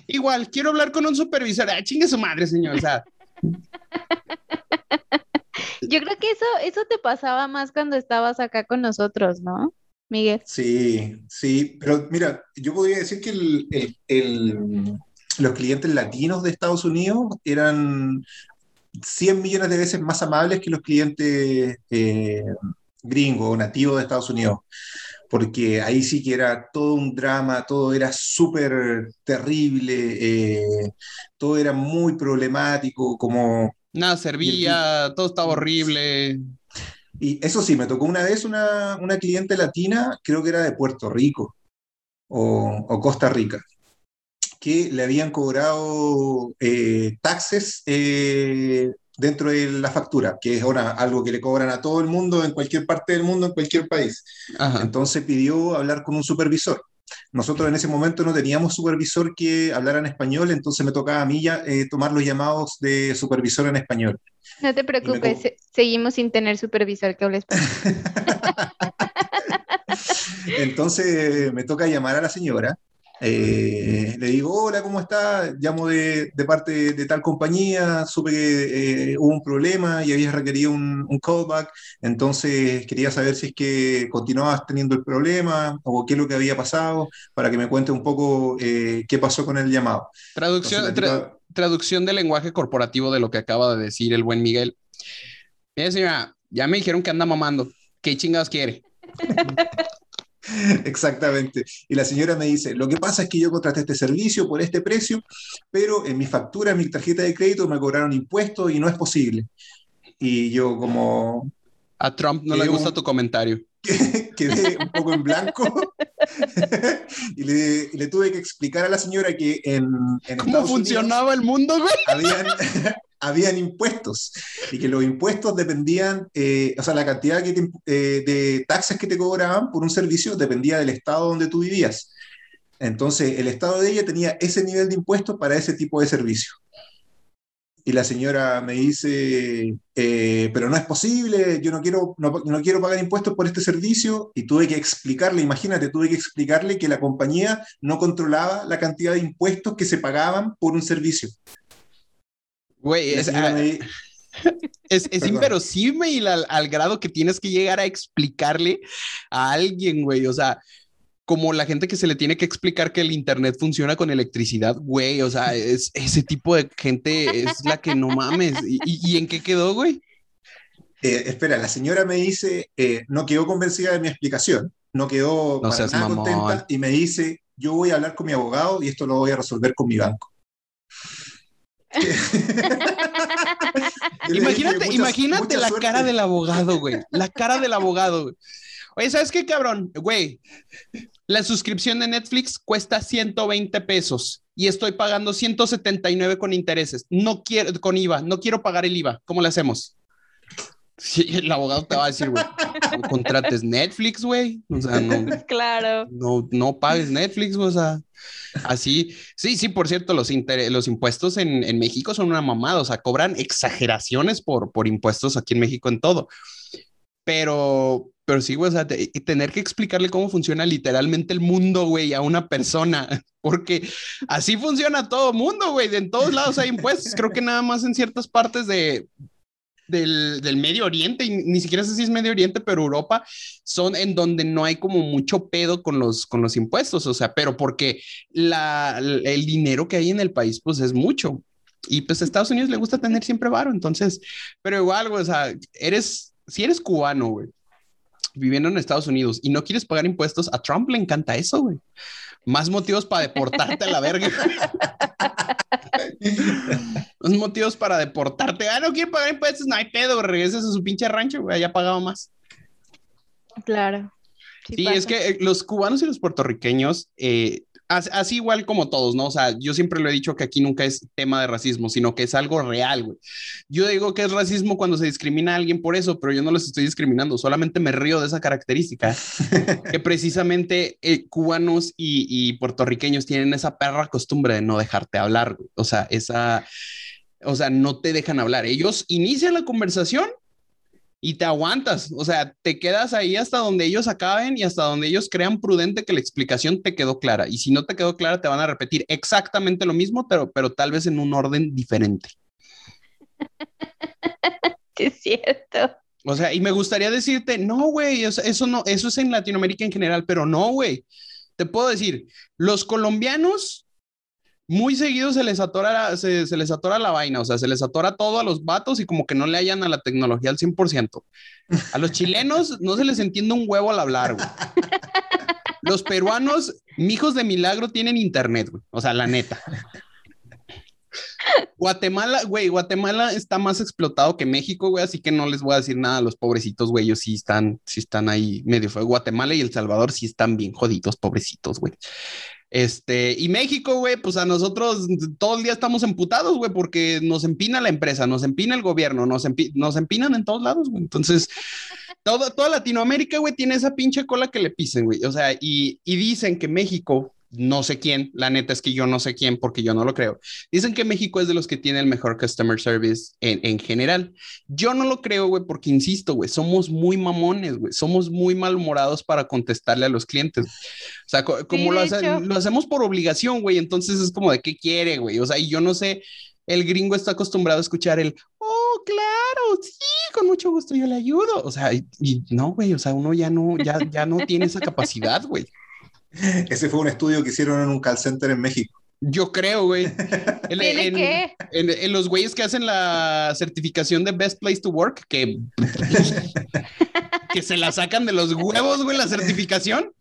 igual, quiero hablar con un supervisor. Ah, chingue su madre, señor. O sea, Yo creo que eso, eso te pasaba más cuando estabas acá con nosotros, ¿no, Miguel? Sí, sí, pero mira, yo podría decir que los clientes latinos de Estados Unidos eran 100 millones de veces más amables que los clientes eh, gringos o nativos de Estados Unidos porque ahí sí que era todo un drama, todo era súper terrible, eh, todo era muy problemático, como... Nada servía, todo estaba horrible. Y eso sí, me tocó una vez una, una cliente latina, creo que era de Puerto Rico o, Costa Rica, que le habían cobrado eh, taxes eh, dentro de la factura, que es ahora algo que le cobran a todo el mundo en cualquier parte del mundo, en cualquier país. Entonces pidió hablar con un supervisor. Nosotros en ese momento no teníamos supervisor que hablara en español, entonces me tocaba a mí ya, eh, tomar los llamados de supervisor en español. No te preocupes, seguimos sin tener supervisor que hable español. entonces me toca llamar a la señora eh, le digo, hola, ¿cómo está? Llamo de, parte de, tal compañía, supe que eh, hubo un problema y habías requerido un, callback, entonces quería saber si es que continuabas teniendo el problema o qué es lo que había pasado, para que me cuente un poco eh, qué pasó con el llamado. Traducción, traducción del lenguaje corporativo de lo que acaba de decir el buen Miguel. Mira, señora, ya me dijeron que anda mamando. ¿Qué chingados quiere? Exactamente. Y la señora me dice, lo que pasa es que yo contraté este servicio por este precio, pero en mi factura, en mi tarjeta de crédito me cobraron impuestos y no es posible. Y yo como... A Trump no le gusta tu comentario. Quedé un poco en blanco y, le, tuve que explicar a la señora que en... ¿Cómo funcionaba el mundo, güey? Habían, habían impuestos y que los impuestos dependían, eh, o sea, la cantidad eh, de taxes que te cobraban por un servicio dependía del estado donde tú vivías. Entonces, el estado de ella tenía ese nivel de impuestos para ese tipo de servicio. Y la señora me dice, eh, pero no es posible, yo no quiero, no, no, quiero pagar impuestos por este servicio. Y tuve que explicarle, imagínate, tuve que explicarle que la compañía no controlaba la cantidad de impuestos que se pagaban por un servicio. Güey, es, ah, es, es inverosímil al, al, grado que tienes que llegar a explicarle a alguien, güey. O sea, como la gente que se le tiene que explicar que el Internet funciona con electricidad, güey. O sea, es, ese tipo de gente es la que no mames. ¿Y, y en qué quedó, güey? Eh, espera, la señora me dice, eh, no quedó convencida de mi explicación, no quedó no para nada contenta y me dice, yo voy a hablar con mi abogado y esto lo voy a resolver con mi banco. imagínate, imagínate la cara del abogado, güey. La cara del abogado, güey. Oye, ¿sabes qué, cabrón? Güey, la suscripción de Netflix cuesta 120 pesos y estoy pagando 179 con intereses. No quiero, con IVA, no quiero pagar el IVA. ¿Cómo le hacemos? Sí, el abogado te va a decir, güey, no contrates Netflix, güey. O sea, no. Claro. No, no pagues Netflix, o sea. Así, sí, sí, por cierto, los, los impuestos en, en, México son una mamada, o sea, cobran exageraciones por, por impuestos aquí en México en todo. Pero, pero sí, güey, o sea, tener que explicarle cómo funciona literalmente el mundo, güey, a una persona, porque así funciona todo el mundo, güey, en todos lados hay impuestos, creo que nada más en ciertas partes de, del, del, Medio Oriente, ni siquiera sé si es Medio Oriente, pero Europa, son en donde no hay como mucho pedo con los, con los impuestos, o sea, pero porque la, el dinero que hay en el país, pues es mucho. Y pues a Estados Unidos le gusta tener siempre varo, entonces, pero igual, o sea, eres, si eres cubano, güey, viviendo en Estados Unidos y no quieres pagar impuestos, a Trump le encanta eso, güey. Más motivos para deportarte a la verga. Más motivos para deportarte. Ah, no quiero pagar impuestos, no hay pedo, regresas a su pinche rancho, güey, ya pagado más. Claro. Sí, es que eh, los cubanos y los puertorriqueños eh, así igual como todos, ¿no? O sea, yo siempre lo he dicho que aquí nunca es tema de racismo, sino que es algo real, güey. Yo digo que es racismo cuando se discrimina a alguien por eso, pero yo no los estoy discriminando, solamente me río de esa característica, que precisamente eh, cubanos y, y, puertorriqueños tienen esa perra costumbre de no dejarte hablar, güey. O sea, esa, o sea, no te dejan hablar. Ellos inician la conversación y te aguantas, o sea, te quedas ahí hasta donde ellos acaben y hasta donde ellos crean prudente que la explicación te quedó clara. Y si no te quedó clara, te van a repetir exactamente lo mismo, pero, pero tal vez en un orden diferente. es cierto. O sea, y me gustaría decirte, no, güey, eso, no, eso es en Latinoamérica en general, pero no, güey. Te puedo decir, los colombianos muy seguido se les atora la, se, les atora la vaina, o sea, se les atora todo a los vatos y como que no le hallan a la tecnología al 100%. A los chilenos no se les entiende un huevo al hablar, güey. Los peruanos, mijos de milagro, tienen internet, güey. O sea, la neta. Guatemala, güey, Guatemala está más explotado que México, güey, así que no les voy a decir nada a los pobrecitos, güey, ellos sí están, sí están ahí medio fue. Guatemala y El Salvador sí están bien jodidos, pobrecitos, güey. Este, y México, güey, pues a nosotros todo el día estamos emputados, güey, porque nos empina la empresa, nos empina el gobierno, nos, nos empinan en todos lados, güey. Entonces, todo, toda Latinoamérica, güey, tiene esa pinche cola que le pisen, güey. O sea, y, y dicen que México no sé quién, la neta es que yo no sé quién porque yo no lo creo. Dicen que México es de los que tiene el mejor customer service en, en general. Yo no lo creo, güey, porque insisto, güey, somos muy mamones, güey, somos muy malhumorados para contestarle a los clientes. O sea, como lo, lo, hacemos por obligación, güey, entonces es como de qué quiere, güey. O sea, y yo no sé, el gringo está acostumbrado a escuchar el, oh, claro, sí, con mucho gusto yo le ayudo. O sea, y, y no, güey, o sea, uno ya no, ya, ya no tiene esa capacidad, güey. Ese fue un estudio que hicieron en un call center en México. Yo creo, güey. En, en, los güeyes que hacen la certificación de Best Place to Work, que, que se la sacan de los huevos, güey, la certificación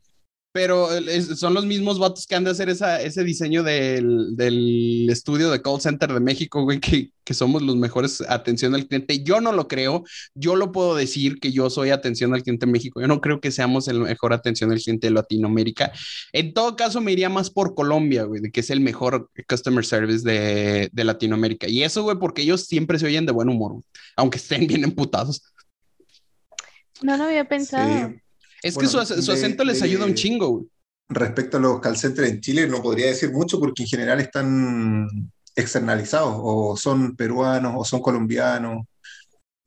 pero son los mismos vatos que han de hacer esa, ese diseño del, del, estudio de call center de México, güey, que, que, somos los mejores atención al cliente. Yo no lo creo, yo lo puedo decir que yo soy atención al cliente en México. Yo no creo que seamos el mejor atención al cliente de Latinoamérica. En todo caso, me iría más por Colombia, güey, de que es el mejor customer service de, de Latinoamérica. Y eso, güey, porque ellos siempre se oyen de buen humor, aunque estén bien emputados. No lo había pensado. Es que su, acento les ayuda un chingo, güey. Respecto a los call centers en Chile, no podría decir mucho porque en general están externalizados, o son peruanos, o son colombianos,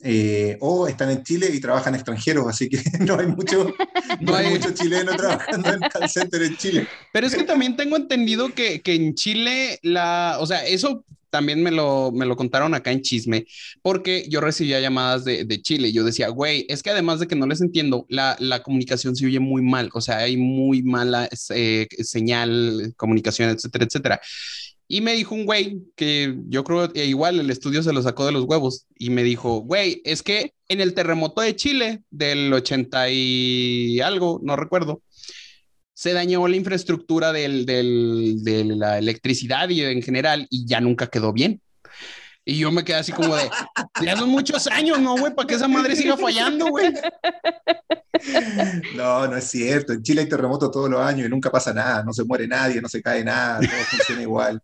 eh, o están en Chile y trabajan extranjeros, así que no hay mucho, no hay mucho chileno trabajando en call center en Chile. Pero es que también tengo entendido que, que en Chile la, o sea, eso también me lo, me lo contaron acá en chisme, porque yo recibía llamadas de, de Chile. Yo decía, güey, es que además de que no les entiendo, la, la comunicación se oye muy mal, o sea, hay muy mala eh, señal, comunicación, etcétera, etcétera. Y me dijo un güey que yo creo que igual el estudio se lo sacó de los huevos y me dijo, güey, es que en el terremoto de Chile del 80 y algo, no recuerdo, se dañó la infraestructura del, del, de la electricidad y en general y ya nunca quedó bien. Y yo me quedé así como de, ya son muchos años, ¿no, güey? Para que esa madre siga fallando, güey. No, no es cierto. En Chile hay terremotos todos los años y nunca pasa nada. No se muere nadie, no se cae nada, todo funciona igual.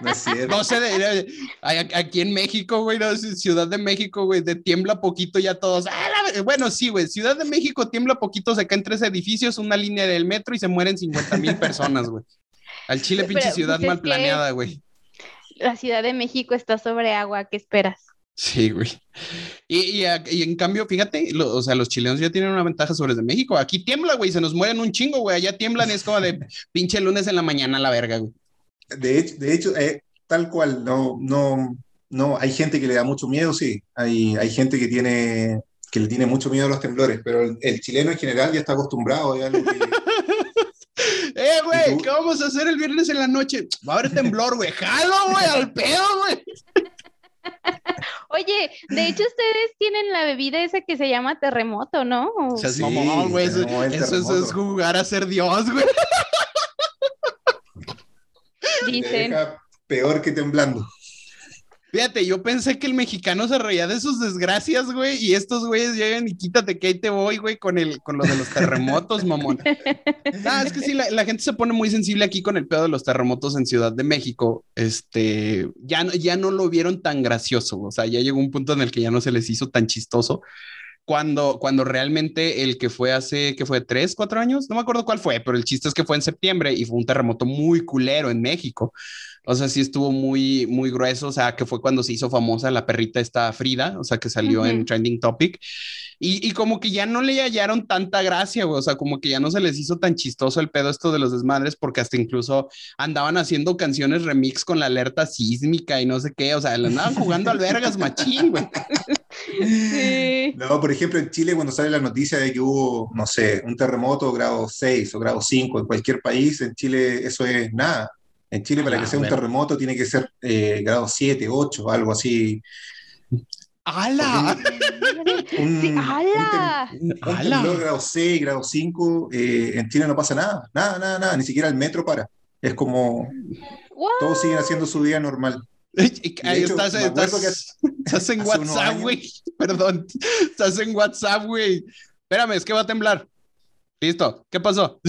No es cierto. No sé, aquí en México, güey, Ciudad de México, güey, de tiembla poquito ya todos. Ah, bueno, sí, güey, Ciudad de México tiembla poquito, se caen tres edificios, una línea del metro y se mueren 50 mil personas, güey. Al Chile, pinche ciudad pues mal planeada, güey la Ciudad de México está sobre agua, ¿qué esperas? Sí, güey. Y, en cambio, fíjate, o sea, los chilenos ya tienen una ventaja sobre de México. Aquí tiembla, güey, se nos mueren un chingo, güey. Allá tiemblan, es como de pinche lunes en la mañana la verga, güey. De hecho, de hecho eh, tal cual, no, no, no, hay gente que le da mucho miedo, sí. Hay, hay gente que tiene, que le tiene mucho miedo a los temblores, pero el, chileno en general ya está acostumbrado, ya Eh, güey, ¿qué vamos a hacer el viernes en la noche? Va a haber temblor, güey. Jalo, güey, al pedo, güey. Oye, de hecho ustedes tienen la bebida esa que se llama terremoto, ¿no? O sea, sí, güey. Eso, eso, es jugar a ser Dios, güey. Dicen. peor que temblando. Fíjate, yo pensé que el mexicano se reía de sus desgracias, güey, y estos güeyes llegan y quítate que ahí te voy, güey, con el, con lo de los terremotos, mamón. Ah, es que sí, la, gente se pone muy sensible aquí con el pedo de los terremotos en Ciudad de México. Este, ya, ya no lo vieron tan gracioso, o sea, ya llegó un punto en el que ya no se les hizo tan chistoso. cuando, cuando realmente el que fue hace, que fue tres, cuatro años, no me acuerdo cuál fue, pero el chiste es que fue en septiembre y fue un terremoto muy culero en México. O sea, sí estuvo muy, muy grueso. O sea, que fue cuando se hizo famosa la perrita esta Frida, o sea, que salió en Trending Topic. Y, y, como que ya no le hallaron tanta gracia, güey. O sea, como que ya no se les hizo tan chistoso el pedo esto de los desmadres, porque hasta incluso andaban haciendo canciones remix con la alerta sísmica y no sé qué. O sea, le andaban jugando al vergas machín, güey. Sí. No, por ejemplo, en Chile, cuando sale la noticia de que hubo, no sé, un terremoto grado 6 o grado 5 en cualquier país, en Chile eso es nada. En Chile, para que sea un terremoto, tiene que ser eh, grado 7, 8, algo así. ¡Hala! Un, ¡Hala! Un, grado 6, grado 5, eh, en Chile no pasa nada, nada, nada, nada, ni siquiera el metro para. Es como todos siguen haciendo su vida normal. Ahí estás, estás, en WhatsApp, güey. Perdón, estás en WhatsApp, güey. Espérame, es que va a temblar. Listo, ¿qué pasó?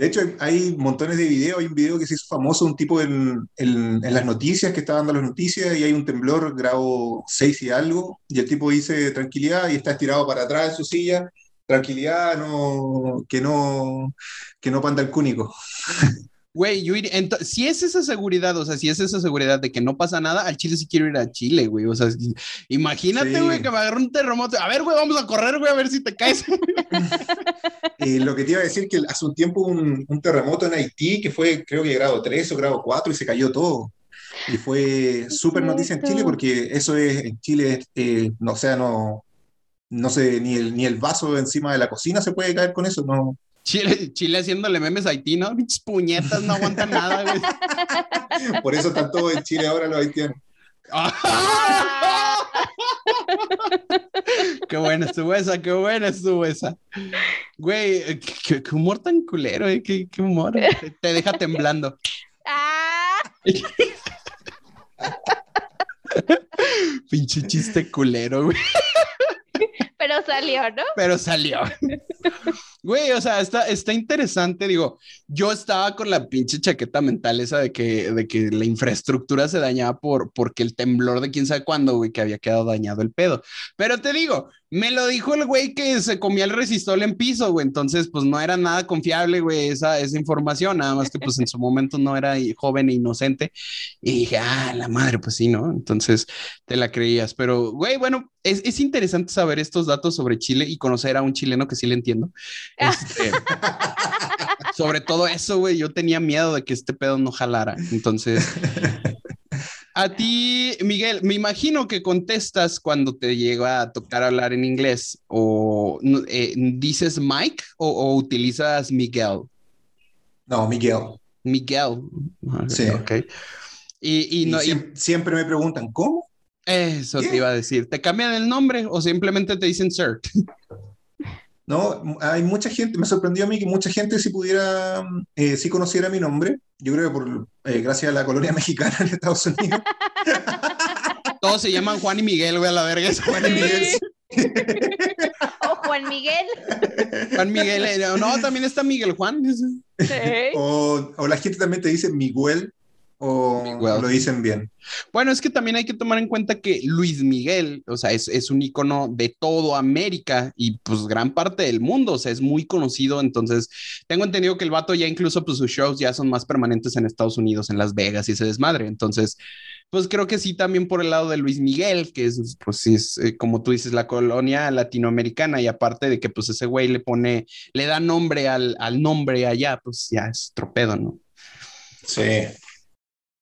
De hecho, hay montones de videos. Hay un video que se hizo famoso, un tipo en, en, las noticias, que está dando las noticias, y hay un temblor, grado 6 y algo, y el tipo dice tranquilidad y está estirado para atrás en su silla. Tranquilidad, no, que no, que no panda el cúnico. Güey, yo iría, si es esa seguridad, o sea, si es esa seguridad de que no pasa nada, al Chile sí quiero ir a Chile, güey. O sea, imagínate, güey, que me agarre un terremoto. A ver, güey, vamos a correr, güey, a ver si te caes. y lo que te iba a decir que hace un tiempo un, un, terremoto en Haití que fue, creo que grado 3 o grado 4 y se cayó todo. Y fue súper noticia en Chile porque eso es, en Chile, eh, no, o sea, no, no sé, ni el, ni el vaso encima de la cocina se puede caer con eso, no. Chile, Chile haciéndole memes a Haití, ¿no? Pinches puñetas, no aguantan nada, güey. Por eso todos en Chile ahora los haitianos. qué buena estuvo esa, qué buena estuvo esa. Güey, qué, humor tan culero, ¿eh? Qué, qué humor. Te, deja temblando. Ah. Pinche chiste culero, güey. Pero salió, ¿no? Pero salió. Güey, o sea, está, está interesante. Digo, yo estaba con la pinche chaqueta mental esa de que, de que la infraestructura se dañaba por, porque el temblor de quién sabe cuándo, güey, que había quedado dañado el pedo. Pero te digo, me lo dijo el güey que se comía el resistol en piso, güey. Entonces, pues no era nada confiable, güey, esa, esa información. Nada más que, pues en su momento no era joven e inocente. Y dije, ah, la madre, pues sí, ¿no? Entonces te la creías. Pero, güey, bueno, es, es interesante saber estos datos sobre Chile y conocer a un chileno que sí le entiendo. Este, sobre todo eso, güey, yo tenía miedo de que este pedo no jalara. Entonces, a ti, Miguel, me imagino que contestas cuando te llega a tocar hablar en inglés o eh, dices Mike o, utilizas Miguel. No, Miguel. Miguel. Sí. Ok. Y, no, siempre, me preguntan, ¿cómo? Eso te iba a decir. ¿Te cambian el nombre o simplemente te dicen Sir? No, hay mucha gente, me sorprendió a mí que mucha gente si pudiera, eh, si conociera mi nombre, yo creo que por, eh, gracias a la colonia mexicana en Estados Unidos. Todos se llaman Juan y Miguel, güey, a la verga. Juan y Miguel. o Juan Miguel. Juan Miguel, eh, no, también está Miguel Juan. O, o, la gente también te dice Miguel o lo dicen bien. Bueno, es que también hay que tomar en cuenta que Luis Miguel, o sea, es, es, un icono de todo América y pues gran parte del mundo, o sea, es muy conocido, entonces tengo entendido que el vato ya incluso pues sus shows ya son más permanentes en Estados Unidos, en Las Vegas y ese desmadre, entonces pues creo que sí también por el lado de Luis Miguel, que es pues sí es eh, como tú dices la colonia latinoamericana y aparte de que pues ese güey le pone, le da nombre al, al nombre allá, pues ya es tropedo, ¿no? Sí.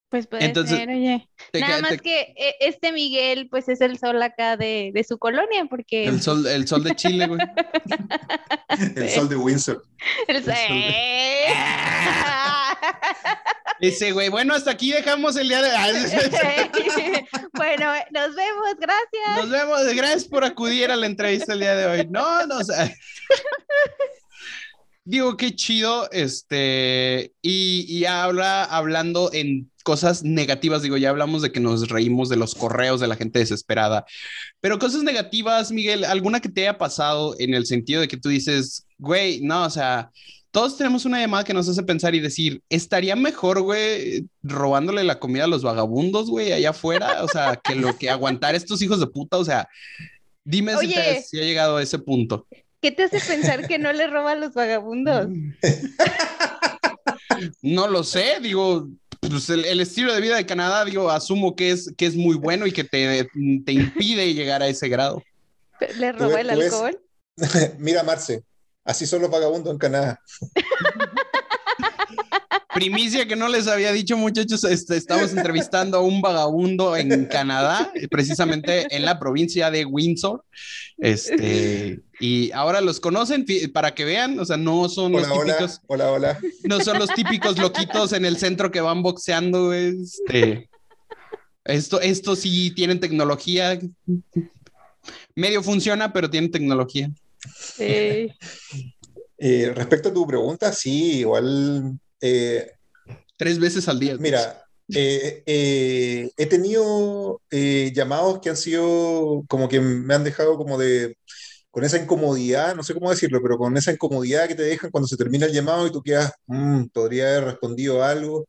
Pues puede Entonces, ser, oye. Nada más que eh, este Miguel, pues es el sol acá de, de su colonia, porque. El sol, el sol de Chile, güey. el sol de Windsor. El sol. Dice, güey, bueno, hasta aquí dejamos el día de. bueno, nos vemos, gracias. Nos vemos, gracias por acudir a la entrevista el día de hoy. No, no, o sea digo, qué chido, este, y, y habla, hablando en cosas negativas, digo, ya hablamos de que nos reímos de los correos de la gente desesperada, pero cosas negativas, Miguel, alguna que te haya pasado en el sentido de que tú dices, güey, no, o sea, todos tenemos una llamada que nos hace pensar y decir, estaría mejor, güey, robándole la comida a los vagabundos, güey, allá afuera, o sea, que lo que aguantar estos hijos de puta, o sea, Dime si, si ha llegado a ese punto. ¿Qué te hace pensar que no le roba a los vagabundos? no lo sé, digo, pues el, estilo de vida de Canadá, digo, asumo que es, que es muy bueno y que te, te impide llegar a ese grado. ¿Le roba el alcohol? Mira, Marce, así son los vagabundos en Canadá. Primicia que no les había dicho, muchachos, este, estamos entrevistando a un vagabundo en Canadá, precisamente en la provincia de Windsor. Este, y ahora los conocen para que vean, o sea, no son los típicos. Hola, hola, No son los típicos loquitos en el centro que van boxeando. Este. Esto, esto sí tienen tecnología. Medio funciona, pero tienen tecnología. Eh, respecto a tu pregunta, sí, igual eh, Tres veces al día. Mira, eh, eh, he tenido llamados que han sido como que me han dejado como de con esa incomodidad, no sé cómo decirlo, pero con esa incomodidad que te dejan cuando se termina el llamado y tú quedas, mm, podría haber respondido algo.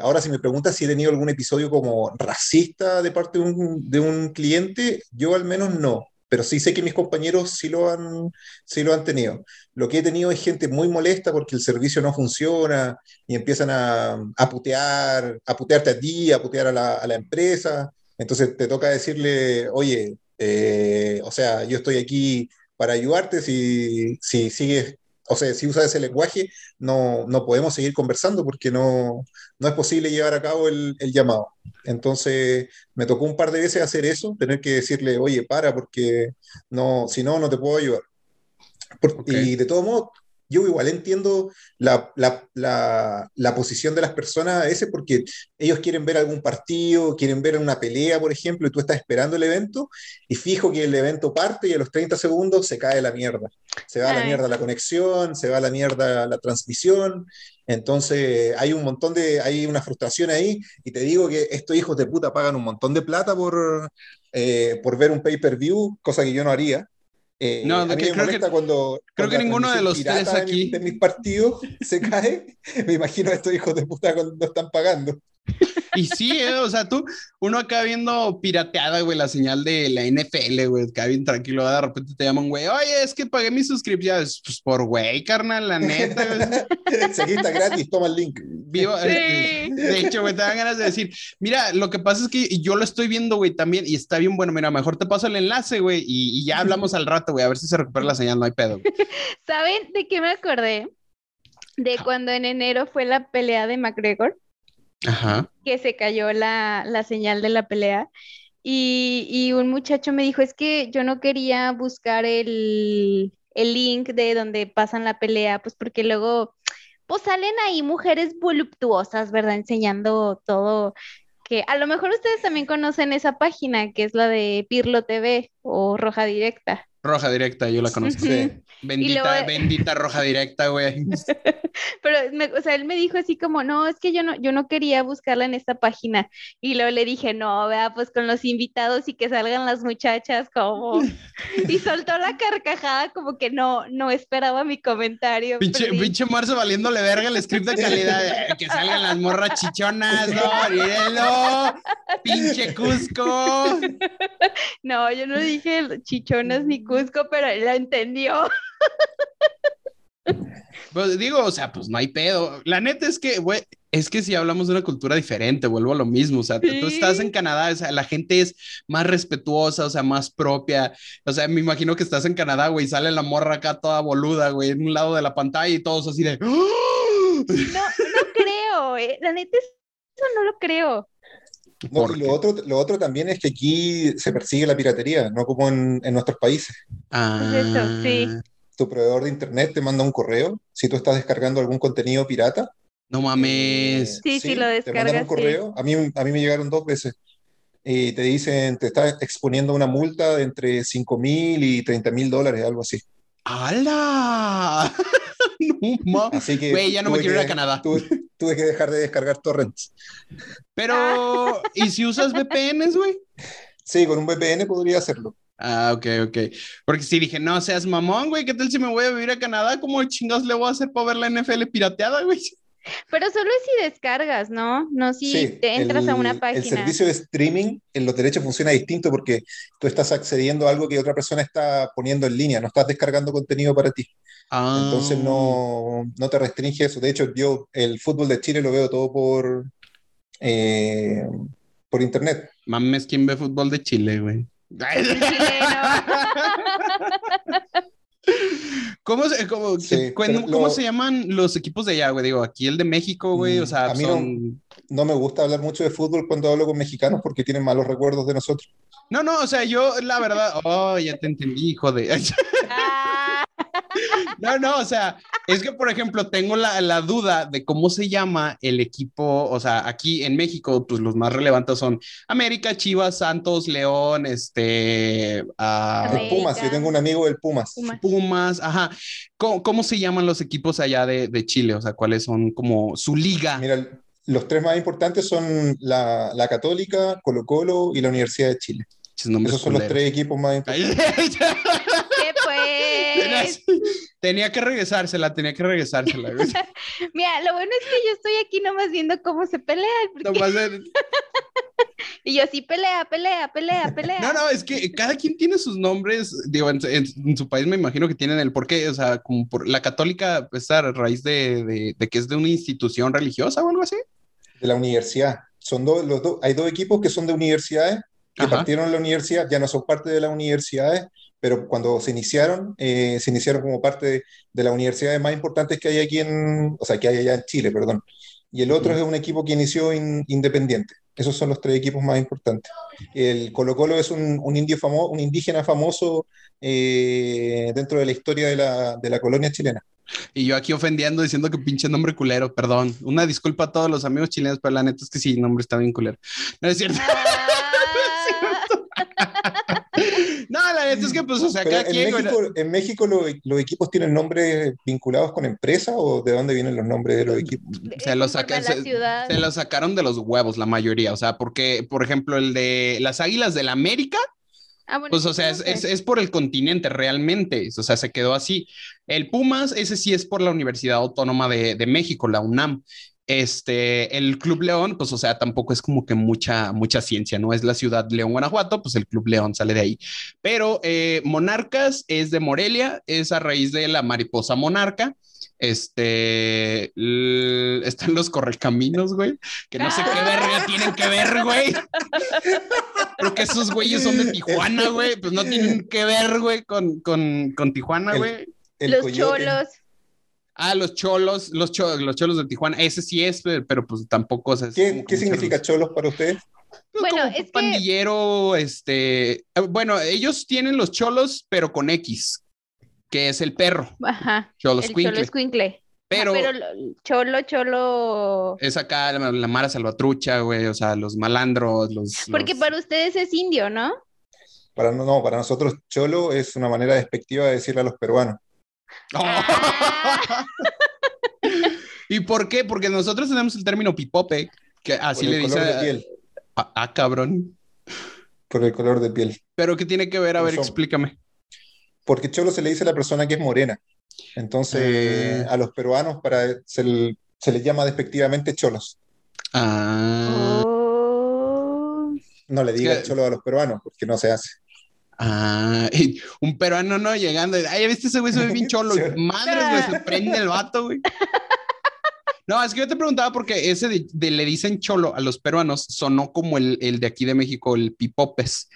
ahora, si me preguntas si he tenido algún episodio como racista de parte de un, de un cliente, yo al menos no pero sí sé que mis compañeros sí lo han, sí lo han tenido. Lo que he tenido es gente muy molesta porque el servicio no funciona y empiezan a, putear, a putearte a ti, a putear a la, a la empresa. Entonces te toca decirle, oye, eh, o sea, yo estoy aquí para ayudarte si, si sigues o sea, si usas ese lenguaje, no, no podemos seguir conversando porque no, no es posible llevar a cabo el, el, llamado. Entonces, me tocó un par de veces hacer eso, tener que decirle, oye, para, porque no, si no, no te puedo ayudar. Y de todo modo, yo igual entiendo la, la, la, la, posición de las personas a veces porque ellos quieren ver algún partido, quieren ver una pelea, por ejemplo, y tú estás esperando el evento y fijo que el evento parte y a los 30 segundos se cae la mierda. Se va a la mierda la conexión, se va a la mierda la transmisión. Entonces hay un montón de, hay una frustración ahí y te digo que estos hijos de puta pagan un montón de plata por, eh, por ver un pay-per-view, cosa que yo no haría. Eh, no, a mí me molesta cuando, creo que ninguno de los tres aquí de mis partidos se cae. Me imagino a estos hijos de puta cuando no están pagando. Y sí, eh, o sea, tú, uno acá viendo pirateada, güey, la señal de la NFL, güey, acá bien tranquilo, de repente te llaman, güey, oye, es que pagué mis suscripciones, pues por güey, carnal, la neta, güey. Seguita gratis, toma el link. Vivo, eh, de hecho, güey, te dan ganas de decir, mira, lo que pasa es que yo lo estoy viendo, güey, también, y está bien bueno, mira, mejor te paso el enlace, güey, y, y, ya hablamos al rato, güey, a ver si se recupera la señal, no hay pedo. ¿Saben de qué me acordé? De cuando en enero fue la pelea de McGregor que se cayó la, señal de la pelea. Y, un muchacho me dijo, es que yo no quería buscar el, link de donde pasan la pelea, pues porque luego, pues salen ahí mujeres voluptuosas, ¿verdad? Enseñando todo, que a lo mejor ustedes también conocen esa página, que es la de Pirlo TV o Roja Directa. Roja directa, yo la conozco. Bendita, bendita roja directa, güey. Pero, o sea, él me dijo así como, no, es que yo no, yo no quería buscarla en esta página. Y luego le dije, no, vea, pues con los invitados y que salgan las muchachas, como. y soltó la carcajada, como que no, no esperaba mi comentario. Pinche, pinche Marzo valiéndole verga el script de calidad, eh, que salgan las morras chichonas, no, pinche Cusco. no, yo no dije chichonas ni Cusco pero él la entendió. Pues digo, o sea, pues no hay pedo. La neta es que, güey, es que si hablamos de una cultura diferente, vuelvo a lo mismo. O sea, tú estás en Canadá, o sea, la gente es más respetuosa, o sea, más propia. O sea, me imagino que estás en Canadá, güey, sale la morra acá toda boluda, güey, en un lado de la pantalla y todos así de. No, no creo, eh. la neta, eso no lo creo lo, otro, lo otro también es que aquí se persigue la piratería, no como en, nuestros países. Ah. sí. Tu proveedor de internet te manda un correo si tú estás descargando algún contenido pirata. No mames. sí, sí, lo descargas. Te mandan un correo. A, mí, a mí me llegaron dos veces. Y te dicen, te estás exponiendo una multa de entre 5 mil y 30 mil dólares, algo así. ¡Hala! no, Así que. Güey, ya no me quiero ir a Canadá. Tuve, que dejar de descargar torrents. Pero, ¿y si usas VPNs, güey? Sí, con un VPN podría hacerlo. Ah, ok, ok. Porque si dije, no seas mamón, güey, ¿qué tal si me voy a vivir a Canadá? ¿Cómo chingados le voy a hacer para ver la NFL pirateada, güey? Pero solo es si descargas, ¿no? No si te entras a una página. El servicio de streaming en los derechos funciona distinto porque tú estás accediendo a algo que otra persona está poniendo en línea, no estás descargando contenido para ti. Entonces no, no, te restringe eso. De hecho, yo el fútbol de Chile lo veo todo por, eh, por internet. Mames, ¿quién ve fútbol de Chile, güey? ¿Cómo, se, cómo, ¿cómo se llaman los equipos de allá, güey? Digo, aquí el de México, güey, o sea, a mí no, me gusta hablar mucho de fútbol cuando hablo con mexicanos porque tienen malos recuerdos de nosotros. No, no, o sea, yo, la verdad, oh, ya te entendí, hijo de... No, no, o sea, es que, por ejemplo, tengo la, la, duda de cómo se llama el equipo, o sea, aquí en México, pues los más relevantes son América, Chivas, Santos, León, este... Uh, Pumas, yo tengo un amigo del Pumas. Pumas, ajá. ¿Cómo, ¿Cómo, se llaman los equipos allá de, de, Chile? O sea, ¿cuáles son como su liga? Mira, los tres más importantes son la, la Católica, Colo Colo y la Universidad de Chile. Esos son los tres equipos más importantes. ¿Qué pues? Tenía que regresársela, tenía que regresársela. Mira, lo bueno es que yo estoy aquí nomás viendo cómo se pelean. y yo sí, pelea, pelea, pelea, pelea. No, no, es que cada quien tiene sus nombres. Digo, en, su país me imagino que tienen el porqué. O sea, como por la católica, pues, a raíz de, de, que es de una institución religiosa o algo así. De la universidad. Son dos, los dos, hay dos equipos que son de universidades que partieron en la universidad, ya no son parte de las universidades, pero cuando se iniciaron, eh, se iniciaron como parte de, de, las universidades más importantes que hay aquí en, o sea, que hay allá en Chile, perdón. Y el otro es un equipo que inició independiente. Esos son los tres equipos más importantes. El Colo Colo es un, un indio famoso, un indígena famoso eh, dentro de la historia de la, de la colonia chilena. Y yo aquí ofendiendo diciendo que pinche nombre culero, perdón. Una disculpa a todos los amigos chilenos, pero la neta es que sí, el nombre está bien culero. No es cierto. Ah. no, la es que, pues, o sea, acá en, México, ¿En México los equipos tienen nombres vinculados con empresa o de dónde vienen los nombres de los equipos? Se los, se, los sacaron de los huevos, la mayoría. O sea, porque, por ejemplo, el de las Águilas del la América. Ah, pues, o sea, es, es, por el continente realmente, o sea, se quedó así. El Pumas, ese sí es por la Universidad Autónoma de, de México, la UNAM. Este, el Club León, pues, o sea, tampoco es como que mucha, mucha ciencia, ¿no? Es la ciudad León, Guanajuato, pues el Club León sale de ahí. Pero eh, Monarcas es de Morelia, es a raíz de la mariposa monarca. Este, están los correcaminos, güey, que no sé qué verga tienen que ver, güey. Porque esos güeyes son de Tijuana, güey, pues no tienen que ver, güey, con, con, con Tijuana, güey. Los cholos. Ah, los cholos, los, cholos, los cholos de Tijuana, ese sí es, pero pues tampoco. ¿Qué, ¿qué significa cholos para ustedes? Pues, bueno, es pandillero, este, eh, bueno, ellos tienen los cholos, pero con X, que es el perro. Ajá. Cholos el Cholo Pero, pero cholo, cholo. Es acá la, Mara Salvatrucha, güey, o sea, los malandros, los. Porque para ustedes es indio, ¿no? Para no, para nosotros cholo es una manera despectiva de decirle a los peruanos. ¿Y por qué? Porque nosotros tenemos el término pipope, que así le dice. De piel. Ah, cabrón. Por el color de piel. ¿Pero qué tiene que ver? A ver, explícame. Porque cholo se le dice a la persona que es morena. Entonces, ah. a los peruanos para, se, les llama despectivamente cholos. Ah. Oh. No le diga cholo a los peruanos, porque no se hace. Ah, un peruano no llegando. Ay, ¿viste ese güey? Se ve bien cholo. Madre, güey, se prende el vato, güey. No, es que yo te preguntaba porque ese de, le dicen cholo a los peruanos sonó como el, el, de aquí de México, el pipopes,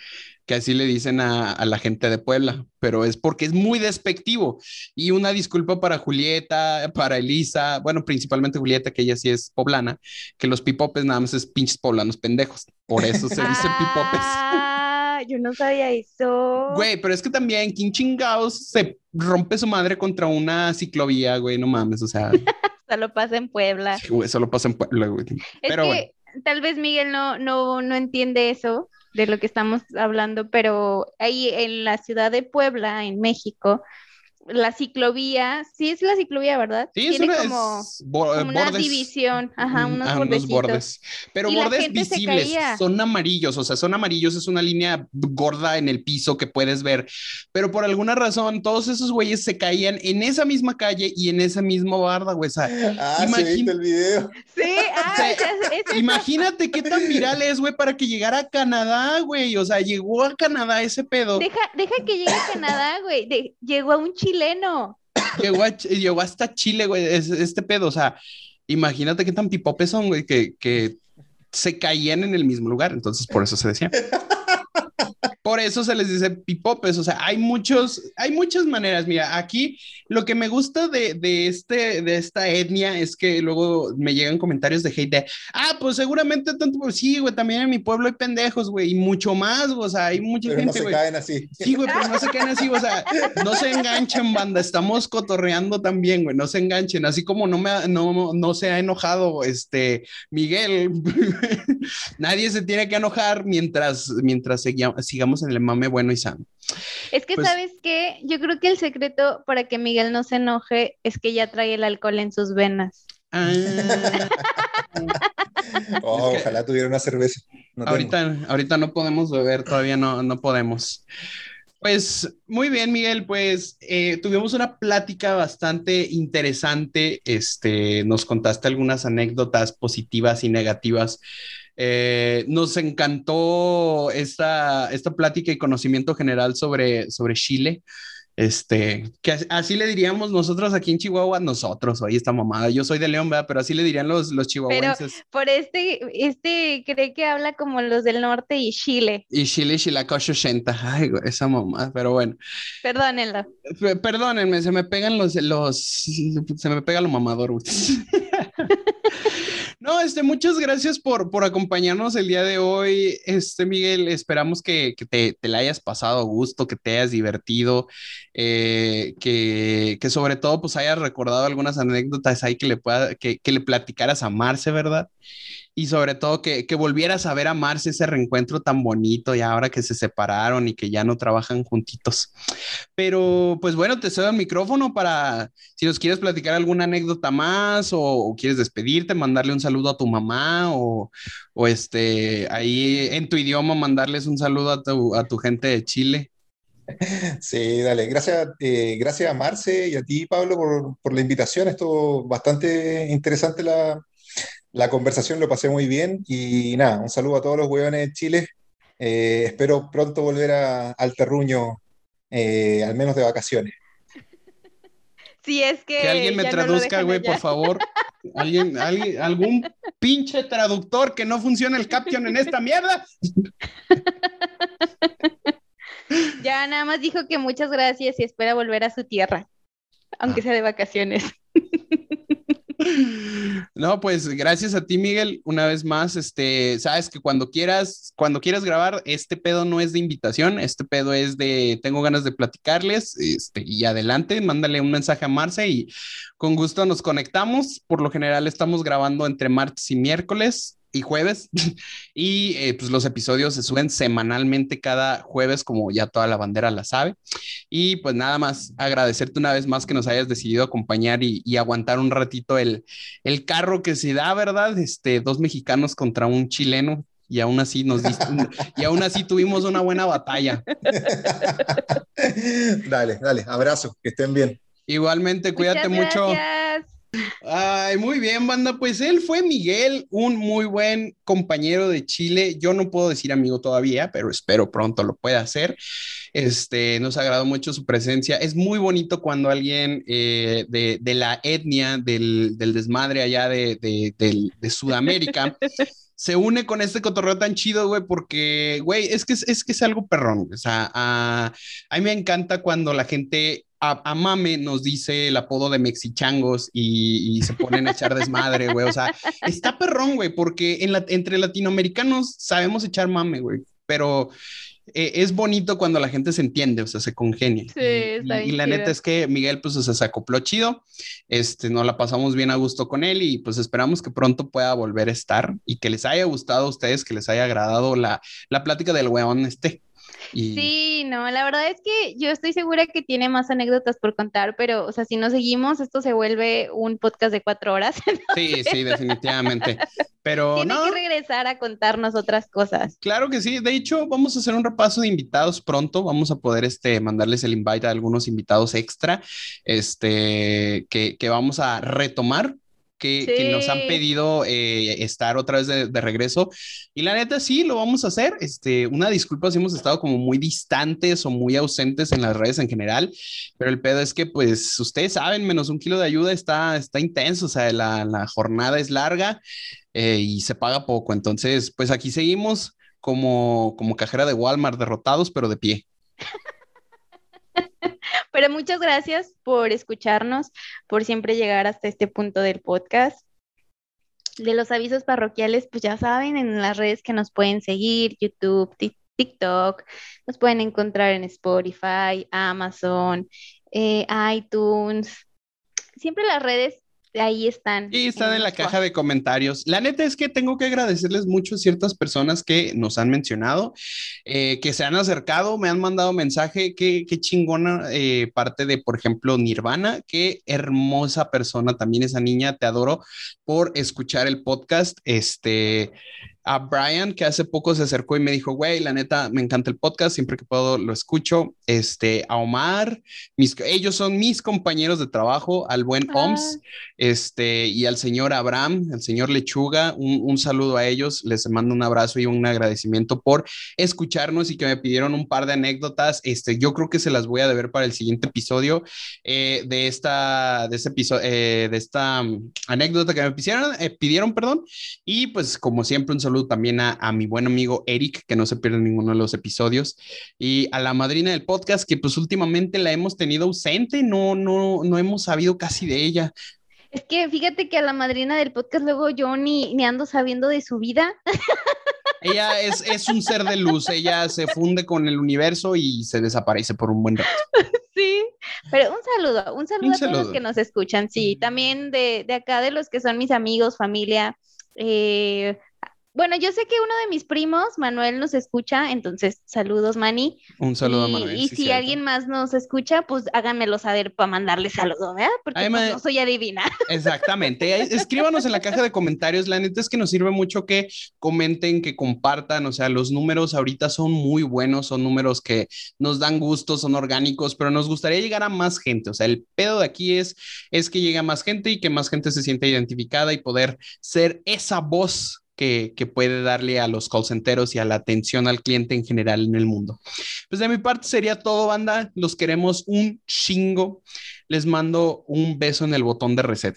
que así le dicen a, a, la gente de Puebla, pero es porque es muy despectivo. Y una disculpa para Julieta, para Elisa, bueno, principalmente Julieta, que ella sí es poblana, que los pipopes nada más es pinches poblanos pendejos. Por eso se dice pipopes. Yo no sabía eso. Güey, pero es que también, ¿quién chingados se rompe su madre contra una ciclovía, güey? No mames, o sea. solo pasa en Puebla. Sí, güey, solo pasa en Puebla, güey. Es pero que tal vez Miguel no, no, no entiende eso de lo que estamos hablando, pero ahí en la ciudad de Puebla, en México, la ciclovía, sí es la ciclovía, ¿verdad? Sí, Tiene es como, una, una división, ajá, unos, bordes. Pero bordes visibles, son amarillos, o sea, son amarillos, es una línea gorda en el piso que puedes ver, pero por alguna razón todos esos güeyes se caían en esa misma calle y en esa misma barda, güey. ah, imagínate el video. Sí, ah, imagínate qué tan viral es, güey, para que llegara a Canadá, güey, o sea, llegó a Canadá ese pedo. Deja, deja que llegue a Canadá, güey, llegó a un Chile chileno. Llegó, hasta Chile, güey, este pedo, o sea, imagínate qué tan pipopes son, güey, que, que se caían en el mismo lugar, entonces por eso se decía. Por eso se les dice pipopes, o sea, hay muchos, hay muchas maneras. Mira, aquí lo que me gusta de, de, este, de esta etnia es que luego me llegan comentarios de hate de, ah, pues seguramente tanto, pues sí, güey, también en mi pueblo hay pendejos, güey, y mucho más, o sea, hay mucha pero gente, no se caen así. Sí, güey, pero no se caen así, o sea, no se enganchen, banda, estamos cotorreando también, güey, no se enganchen, así como no me, no, no se ha enojado, este, Miguel, nadie se tiene que enojar mientras, mientras sigamos en el mame bueno y sano. Es que, pues ¿sabes qué? Yo creo que el secreto para que Miguel no se enoje es que ya trae el alcohol en sus venas. Ah. Oh, ojalá tuviera una cerveza. ahorita, ahorita no podemos beber, todavía no, no podemos. Pues muy bien, Miguel, pues eh, tuvimos una plática bastante interesante. Este, nos contaste algunas anécdotas positivas y negativas eh, nos encantó esta, esta plática y conocimiento general sobre, sobre Chile. Este, que así le diríamos nosotros aquí en Chihuahua, nosotros, oye, esta mamada, yo soy de León, ¿verdad? Pero así le dirían los, los chihuahuenses. Pero por este, este cree que habla como los del norte y Chile. Y Chile, Chilacosh 80, ay, esa mamada, pero bueno. Perdónenlo. Perdónenme, se me pegan los, los, se me pega lo mamador, No, este, muchas gracias por, por acompañarnos el día de hoy, este, Miguel. Esperamos que, que te, te, la hayas pasado a gusto, que te hayas divertido, eh, que, que, sobre todo, pues hayas recordado algunas anécdotas ahí que le pueda, que, que le platicaras a Marce, ¿verdad? Y sobre todo que, que, volvieras a ver a Marce ese reencuentro tan bonito y ahora que se separaron y que ya no trabajan juntitos. Pero pues bueno, te cedo el micrófono para si nos quieres platicar alguna anécdota más o, quieres despedirte, mandarle un saludo a tu mamá o, o, este ahí en tu idioma mandarles un saludo a tu, a tu gente de Chile. Sí, dale. Gracias, eh, gracias a Marce y a ti, Pablo, por, por la invitación. Estuvo bastante interesante la, la conversación lo pasé muy bien y nada, un saludo a todos los hueones de Chile. Eh, espero pronto volver al terruño, eh, al menos de vacaciones. Si es que. Que alguien me traduzca, güey, por favor. ¿Alguien, alguien, algún pinche traductor que no funcione el caption en esta mierda. Ya nada más dijo que muchas gracias y espera volver a su tierra, aunque ah. sea de vacaciones. No, pues gracias a ti, Miguel, una vez más, este, sabes que cuando quieras, cuando quieras grabar, este pedo no es de invitación, este pedo es de, tengo ganas de platicarles, este, y adelante, mándale un mensaje a Marce y con gusto nos conectamos. Por lo general estamos grabando entre martes y miércoles y jueves. y eh, pues los episodios se suben semanalmente cada jueves, como ya toda la bandera la sabe. Y pues nada más agradecerte una vez más que nos hayas decidido acompañar y, aguantar un ratito el, el, carro que se da, ¿verdad? Este, dos mexicanos contra un chileno. Y aún así nos y aún así tuvimos una buena batalla. dale, dale, abrazo, que estén bien. Igualmente, cuídate mucho. Ay, muy bien, banda. Pues él fue Miguel, un muy buen compañero de Chile. Yo no puedo decir amigo todavía, pero espero pronto lo pueda hacer. Este, nos agradó mucho su presencia. Es muy bonito cuando alguien eh, de, de, la etnia del, del desmadre allá de, de, de Sudamérica se une con este cotorreo tan chido, güey, porque, güey, es que es, que es algo perrón. O sea, a, a mí me encanta cuando la gente a, Mame nos dice el apodo de Mexichangos y, se ponen a echar desmadre, güey. O sea, está perrón, güey, porque en la, entre latinoamericanos sabemos echar mame, güey, pero eh, es bonito cuando la gente se entiende, o sea, se congenia. Sí, está y, y, la neta es que Miguel, pues, se acopló chido, este, nos la pasamos bien a gusto con él y pues esperamos que pronto pueda volver a estar y que les haya gustado a ustedes, que les haya agradado la, la plática del weón este. Sí, no, la verdad es que yo estoy segura que tiene más anécdotas por contar, pero, o sea, si nos seguimos, esto se vuelve un podcast de cuatro horas. Sí, sí, definitivamente. Pero Tiene no, que regresar a contarnos otras cosas. claro que sí. De hecho, vamos a hacer un repaso de invitados pronto. Vamos a poder este, mandarles el invite a algunos invitados extra este, que, que vamos a retomar. Que, que nos han Sí. pedido eh, estar otra vez de, de regreso. Y la neta, sí, lo vamos a hacer. Este, una disculpa si hemos estado como muy distantes o muy ausentes en las redes en general, pero el pedo es que, pues, ustedes saben, menos un kilo de ayuda está, está intenso, o sea, la, la jornada es larga eh, y se paga poco. Entonces, pues aquí seguimos como, como cajera de Walmart, derrotados, pero de pie. Pero muchas gracias por escucharnos, por siempre llegar hasta este punto del podcast. De los avisos parroquiales, pues ya saben, en las redes que nos pueden seguir, YouTube, Tik- TikTok, nos pueden encontrar en Spotify, Amazon, eh, iTunes. Siempre las redes ahí están. Y están en la caja de comentarios. La neta es que tengo que agradecerles mucho a ciertas personas que nos han mencionado, eh, que se han acercado, me han mandado mensaje, qué, qué chingona eh, parte de, por ejemplo, Nirvana, qué hermosa persona también esa niña, te adoro por escuchar el podcast. Este, a Brian, que hace poco se acercó y me dijo, güey, la neta, me encanta el podcast, siempre que puedo lo escucho. Este, a Omar, mis, ellos son mis compañeros de trabajo, al buen Ah. OMS, este, y al señor Abraham, al señor Lechuga, un, un saludo a ellos, les mando un abrazo y un agradecimiento por escucharnos y que me pidieron un par de anécdotas, este, yo creo que se las voy a deber para el siguiente episodio eh, de esta, de este episodio, de esta um, anécdota que me pidieron, eh, pidieron, perdón, y pues como siempre un saludo también a, a mi buen amigo Eric, que no se pierde ninguno de los episodios, y a la madrina del podcast, que pues últimamente la hemos tenido ausente, no, no, no hemos sabido casi de ella. Es que fíjate que a la madrina del podcast luego yo ni, ni ando sabiendo de su vida. Ella es, es un ser de luz, ella se funde con el universo y se desaparece por un buen rato. Sí, pero un saludo, un saludo Un a todos los que nos escuchan, sí, también de, de acá, de los que son mis amigos, familia. eh, bueno, yo sé que uno de mis primos, Manuel, nos escucha, entonces saludos, Manny. Un saludo a Manuel. Y, sí, si cierto. alguien más nos escucha, pues háganmelo saber para mandarle saludos, ¿verdad? Porque Ay, pues, no soy adivina. Exactamente. Escríbanos en la caja de comentarios. La neta es que nos sirve mucho que comenten, que compartan. O sea, los números ahorita son muy buenos, son números que nos dan gusto, son orgánicos, pero nos gustaría llegar a más gente. O sea, el pedo de aquí es, es que llegue a más gente y que más gente se sienta identificada y poder ser esa voz. Que, que puede darle a los call centeros y a la atención al cliente en general en el mundo. Pues de mi parte sería todo, banda. Los queremos un chingo. Les mando un beso en el botón de reset.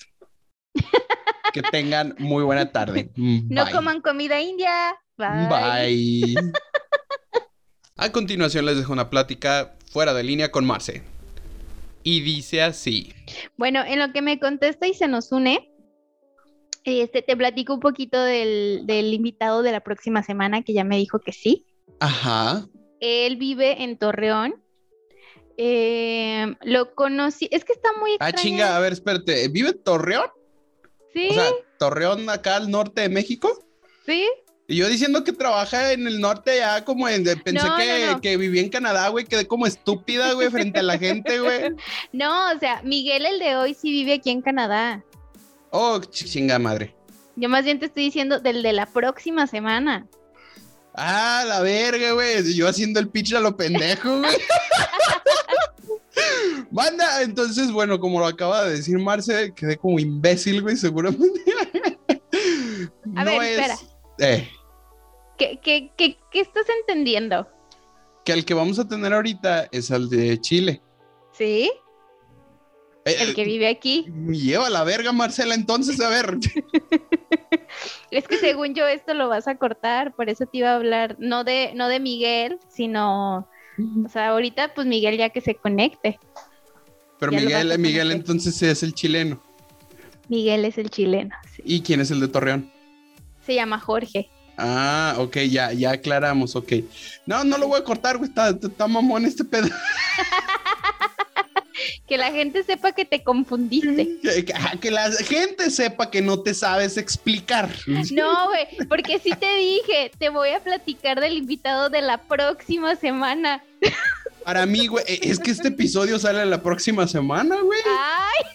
Que tengan muy buena tarde. No coman comida india. Bye. Bye. A continuación les dejo una plática fuera de línea con Marce. Y dice así. Bueno, en lo que me contesta y se nos une, este, te platico un poquito del, del invitado de la próxima semana que ya me dijo que sí. Ajá. Él vive en Torreón. Eh, lo conocí, es que está muy Ah, extraño. chinga, a ver, espérate. ¿Vive en Torreón? Sí, O sea, Torreón acá al norte de México. sí. Y yo diciendo que trabaja en el norte ya como en... Pensé No, que, no, no. que vivía en Canadá, güey. Quedé como estúpida, güey, frente a la gente, güey. No, o sea, Miguel el de hoy sí vive aquí en Canadá. Oh, ch- chinga madre. Yo más bien te estoy diciendo del de la próxima semana. Ah, la verga, güey. Yo haciendo el pitch a lo pendejo, güey. Banda, entonces, bueno, como lo acaba de decir Marce, quedé como imbécil, güey, seguramente. A ver, espera. eh, ¿Qué, qué, qué, qué estás entendiendo? que el que vamos a tener ahorita es el de Chile. ¿Sí? Eh, El que vive aquí. Lleva la verga, Marcela, entonces, a ver. Es que según yo esto lo vas a cortar, por eso te iba a hablar, no de, no de Miguel, sino, o sea, ahorita pues Miguel ya que se conecte. Pero Ya Miguel, a Miguel entonces es el chileno. Miguel es el chileno, sí. ¿Y quién es el de Torreón? Se llama Jorge. Ah, ok, ya, ya aclaramos, ok. No, no lo voy a cortar, güey, está, está mamón este pedo. que la gente sepa que te confundiste. Que, la gente sepa que no te sabes explicar. No, güey, porque sí te dije, te voy a platicar del invitado de la próxima semana. Para mí, güey, e, es que este episodio sale la próxima semana, güey. Ay.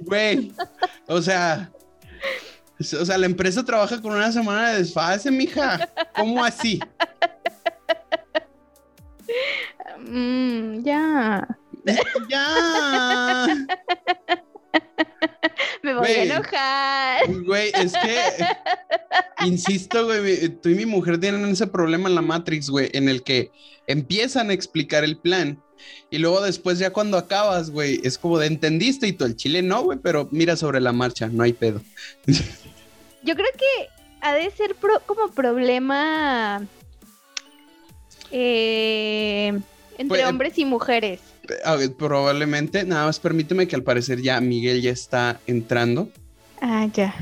Güey, o sea, o sea, la empresa trabaja con una semana de desfase, mija. ¿Cómo así? Mm, ya. Ya. Me voy a enojar. Güey, es que, insisto, güey, tú y mi mujer tienen ese problema en la Matrix, güey, en el que empiezan a explicar el plan y luego después ya cuando acabas, güey, es como de entendiste y tú el chile no, güey, pero mira sobre la marcha, no hay pedo. Yo creo que ha de ser como problema eh, entre pues, hombres y mujeres. Probablemente, nada más permíteme que al parecer ya Miguel ya está entrando. Ah, ya.